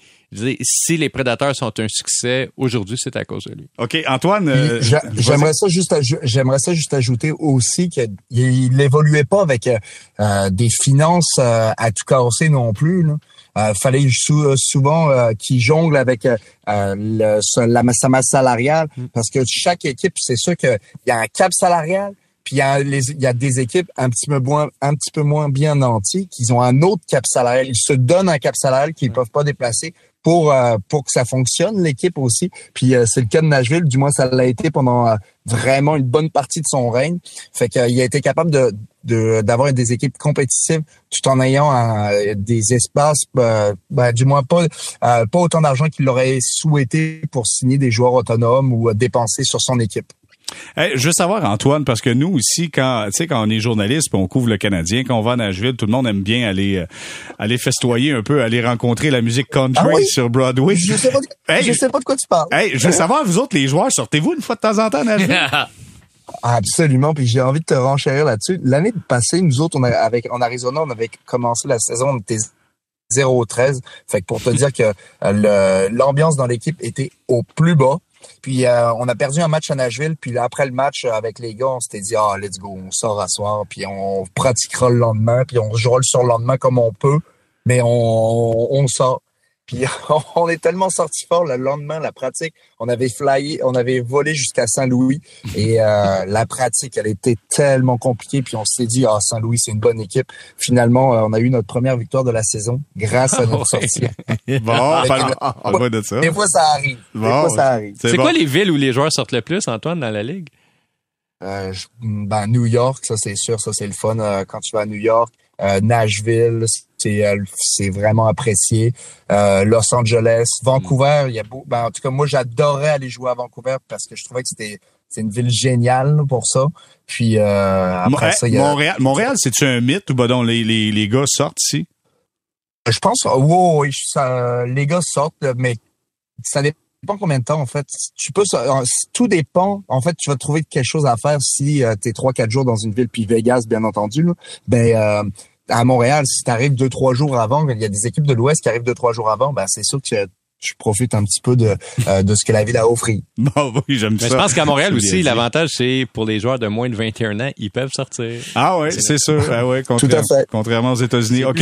si les prédateurs sont un succès aujourd'hui, c'est à cause de lui. OK, Antoine. euh. J'aimerais ça juste j'aimerais ça juste ajouter aussi qu'il n'évoluait pas avec euh, euh, des finances euh, à tout casser non plus. Là. Euh, fallait sou- souvent euh, qu'il jongle avec le, la, sa masse salariale parce que chaque équipe, c'est sûr qu'il y a un cap salarial. Puis il y, a les- il y a des équipes un petit peu moins, un petit peu moins bien nanties qui ont un autre cap salarial. Ils se donnent un cap salarial qu'ils ne peuvent pas déplacer pour euh, pour que ça fonctionne l'équipe aussi. Puis euh, c'est le cas de Nashville, du moins ça l'a été pendant euh, vraiment une bonne partie de son règne. Fait qu'il a été capable de d'avoir des équipes compétitives tout en ayant euh, des espaces, euh, ben, du moins pas euh, pas autant d'argent qu'il l'aurait souhaité pour signer des joueurs autonomes ou dépenser sur son équipe. Hey, je veux savoir, Antoine, parce que nous aussi, quand, tu sais, quand on est journaliste, on couvre le Canadien, quand on va à Nashville, tout le monde aime bien aller, euh, aller festoyer un peu, aller rencontrer la musique country Ah oui? sur Broadway. Je sais pas, de- Hey, je sais pas de quoi tu parles. Hey, je veux savoir, vous autres, les joueurs, sortez-vous une fois de temps en temps à Nashville? Absolument, puis j'ai envie de te renchérir là-dessus. L'année passée, nous autres, on a, avec en Arizona, on avait commencé la saison, on était 0-13. Fait que pour te dire que euh, l'ambiance dans l'équipe était au plus bas. Puis euh, on a perdu un match à Nashville, puis après le match euh, avec les gars, on s'était dit ah let's go, on sort à soir, puis on pratiquera le lendemain, puis on jouera sur le lendemain comme on peut, mais on sort. Puis on est tellement sorti fort le lendemain, la pratique, on avait flyé, on avait volé jusqu'à Saint-Louis et euh, la pratique, elle était tellement compliquée. Puis on s'est dit, ah Saint-Louis, c'est une bonne équipe. Finalement, euh, on a eu notre première victoire de la saison grâce à notre sortie. Bon, parle- parle-moi de ça. Des fois, ça arrive. Des fois, ça arrive. C'est bon. quoi les villes où les joueurs sortent le plus, Antoine, dans la ligue? Euh, je- ben, New York, ça c'est sûr, ça c'est le fun euh, quand tu vas à New York. Euh, Nashville, c'est euh, c'est vraiment apprécié. Euh, Los Angeles, Vancouver, il y a beau, ben, en tout cas moi j'adorais aller jouer à Vancouver parce que je trouvais que c'était c'est une ville géniale pour ça. Puis euh, après Mon- ça, il y a, Montréal, Montréal c'est-tu un mythe ou ben donc les, les, les gars sortent ici? je pense, oh, oui, ça, les gars sortent, mais ça dépend combien de temps en fait. Tu peux, tout dépend. En fait, tu vas trouver quelque chose à faire si tu es trois quatre jours dans une ville, puis Vegas bien entendu. Là, ben euh, à Montréal, si tu arrives deux trois jours avant, il y a des équipes de l'Ouest qui arrivent deux trois jours avant, ben c'est sûr que tu profites un petit peu de euh, de ce que la ville a offert. Bon, oui, j'aime ça. Mais je pense qu'à Montréal aussi, l'avantage, c'est pour les joueurs de moins de 21 ans, ils peuvent sortir. Ah ouais, c'est sûr. Ah ouais, Tout à contrairement, fait. contrairement aux États-Unis. OK.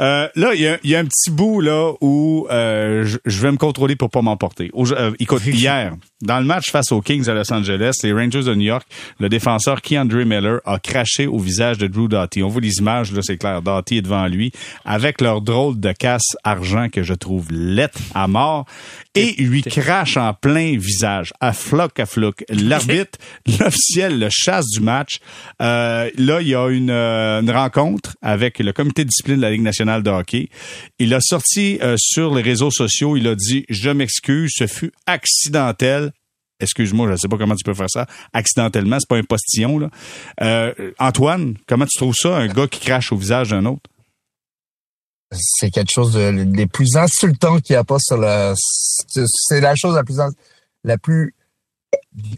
Euh, là, il y a, il y a un petit bout là où euh, je, je vais me contrôler pour pas m'emporter. Au- euh, écoute, hier, dans le match face aux Kings à Los Angeles, les Rangers de New York, le défenseur Keandre Miller a craché au visage de Drew Doughty. On voit les images, là, c'est clair. Doughty est devant lui avec leur drôle de casse argent que je trouve lettre à mort et lui crache en plein visage, à floc à floc. L'arbitre, l'officiel, le chasse du match. Euh, là, il y a une, euh, une, rencontre avec le comité de discipline de la Ligue nationale de hockey. Il a sorti euh, sur les réseaux sociaux, il a dit, je m'excuse, ce fut accidentel excuse-moi, je ne sais pas comment tu peux faire ça, accidentellement, c'est pas un postillon. Là. Euh, Antoine, comment tu trouves ça, un gars qui crache au visage d'un autre? C'est quelque chose de, des plus insultants qu'il n'y a pas sur le... C'est la chose la plus, la plus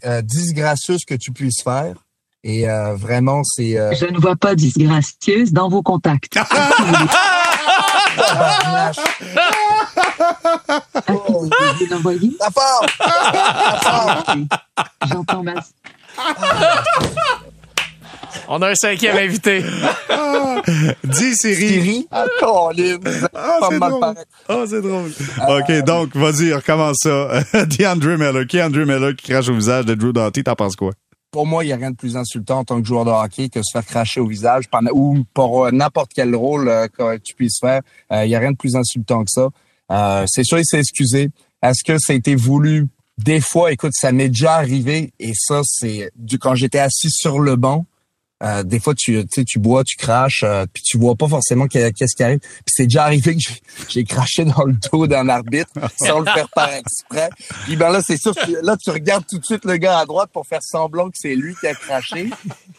euh, disgracieuse que tu puisses faire. Et euh, vraiment, c'est... Euh, je ne vois pas disgracieuse dans vos contacts. oh, vous part! J'entends ma... On a un cinquième invité. Dis Siri. Siri? Ah, Colin. Ah, c'est drôle. Ah, c'est drôle. OK, donc, vas-y, recommence ça. DeAndre Miller. Qui est Andrew Miller qui crache au visage de Drew Doughty? T'en penses quoi? pour moi, il n'y a rien de plus insultant en tant que joueur de hockey que se faire cracher au visage pendant, ou pour n'importe quel rôle euh, que tu puisses faire. Il n'y a rien de plus insultant que ça. Euh, c'est sûr, il s'est excusé. Est-ce que ça a été voulu? Des fois, écoute, ça m'est déjà arrivé et ça, c'est du quand j'étais assis sur le banc. Euh, des fois, tu, tu bois, tu craches, euh, puis tu vois pas forcément qu'est-ce qui arrive. Puis c'est déjà arrivé que j'ai craché dans le dos d'un arbitre sans le faire par exprès. Puis ben là, c'est sûr, là, tu regardes tout de suite le gars à droite pour faire semblant que c'est lui qui a craché.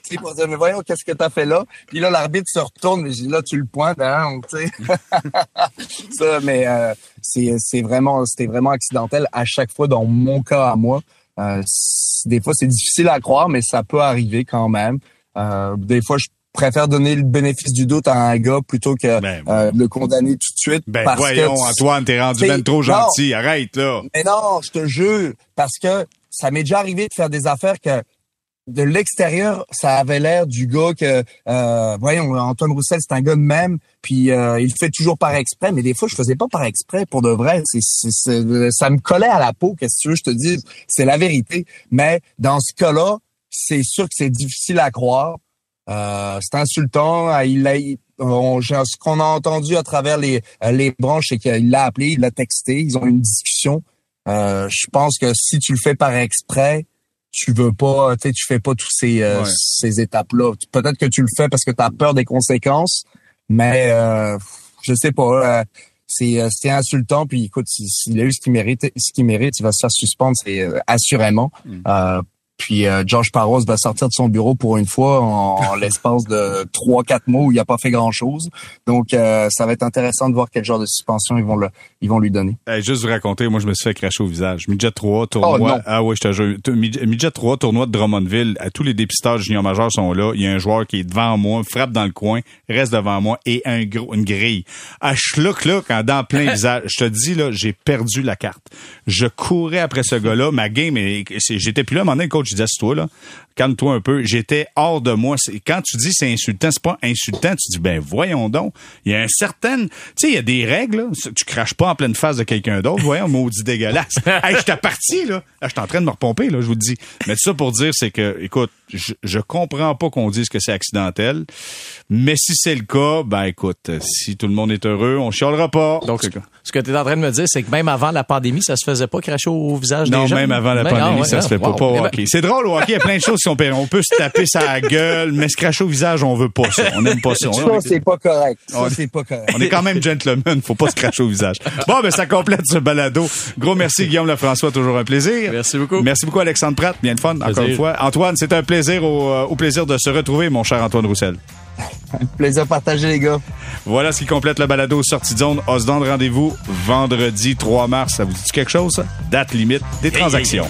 Tu pour dire, mais voyons, qu'est-ce que t'as fait là? Puis là, l'arbitre se retourne, mais là, tu le pointes, hein, tu sais. Ça, mais euh, c'est vraiment, c'était vraiment accidentel à chaque fois dans mon cas à moi. des fois, c'est difficile à croire, mais ça peut arriver quand même. Euh, des fois, je préfère donner le bénéfice du doute à un gars plutôt que ben, euh, le condamner tout de suite. Ben voyons, Antoine, t'es rendu ben trop gentil. Arrête, là. Mais non, je te jure, parce que ça m'est déjà arrivé de faire des affaires que de l'extérieur, ça avait l'air du gars que, euh, voyons, Antoine Roussel, c'est un gars de même, puis euh, il fait toujours par exprès, mais des fois, je faisais pas par exprès, pour de vrai. Ça me collait à la peau, qu'est-ce que tu veux, je te dis, c'est la vérité. Mais dans ce cas-là, c'est sûr que c'est difficile à croire. Euh, c'est insultant. Euh, il a, ce qu'on a entendu à travers les, euh, les branches, c'est qu'il l'a appelé, il l'a texté, ils ont eu une discussion. Euh, je pense que si tu le fais par exprès, tu veux pas, tu sais, tu fais pas tous ces, ces étapes-là. Peut-être que tu le fais parce que tu as peur des conséquences, mais euh, je sais pas. c'est c'est insultant. Puis écoute, s'il a eu ce qu'il mérite, ce qu'il mérite, il va se faire suspendre, c'est assurément. Mm. Puis euh, Josh Paros va sortir de son bureau pour une fois en, l'espace de trois quatre mois où il a pas fait grand chose. Donc euh, ça va être intéressant de voir quel genre de suspension ils vont le, ils vont lui donner. juste vous raconter, moi je me suis fait cracher au visage. Midget 3 tournoi. Oh, ah oui, je te jure. Midget 3 tournoi de Drummondville. Tous les dépistages junior majeurs sont là. Il y a un joueur qui est devant moi, frappe dans le coin, reste devant moi et un gros une grille. À schluck là quand dans plein visage. Je te dis là, j'ai perdu la carte. Je courais après ce gars-là. Ma game, j'étais plus là. Mon coach je disais, toi là, calme-toi un peu. J'étais hors de moi. Quand tu dis c'est insultant, c'est pas insultant. Tu dis ben voyons donc. Il y a un certain, tu sais, il y a des règles. Tu craches pas en pleine face de quelqu'un d'autre. Voyons, maudit dégueulasse. hey, j'étais parti là. Je suis en train de me repomper là. Je vous le dis. Mais ça pour dire, c'est que, écoute, je, je comprends pas qu'on dise que c'est accidentel. Mais si c'est le cas, ben écoute, si tout le monde est heureux, on chialera pas. Donc, ce que tu es en train de me dire, c'est que même avant la pandémie, ça se faisait pas cracher au visage non, des gens? Non, même avant la pandémie, ça se fait pas, pas au hockey. C'est drôle au hockey, il y a plein de choses qui sont On peut se taper sa gueule, mais se cracher au visage, on veut pas ça. On n'aime pas ça. Ça, c'est pas correct. Ça, c'est pas correct. On est quand même gentlemen, faut pas se cracher au visage. Bon, ben ça complète ce balado. Gros merci Guillaume Lefrançois, toujours un plaisir. Merci beaucoup. Merci beaucoup Alexandre Pratt, bien de fun, encore une fois. Antoine, c'est un plaisir au, euh, au plaisir de se retrouver, mon cher Antoine Roussel. Plaisir partagé, les gars. Voilà ce qui complète le balado Sortie de zone. Osdon, rendez-vous vendredi 3 mars. Ça vous dit quelque chose, ça? Date limite des transactions.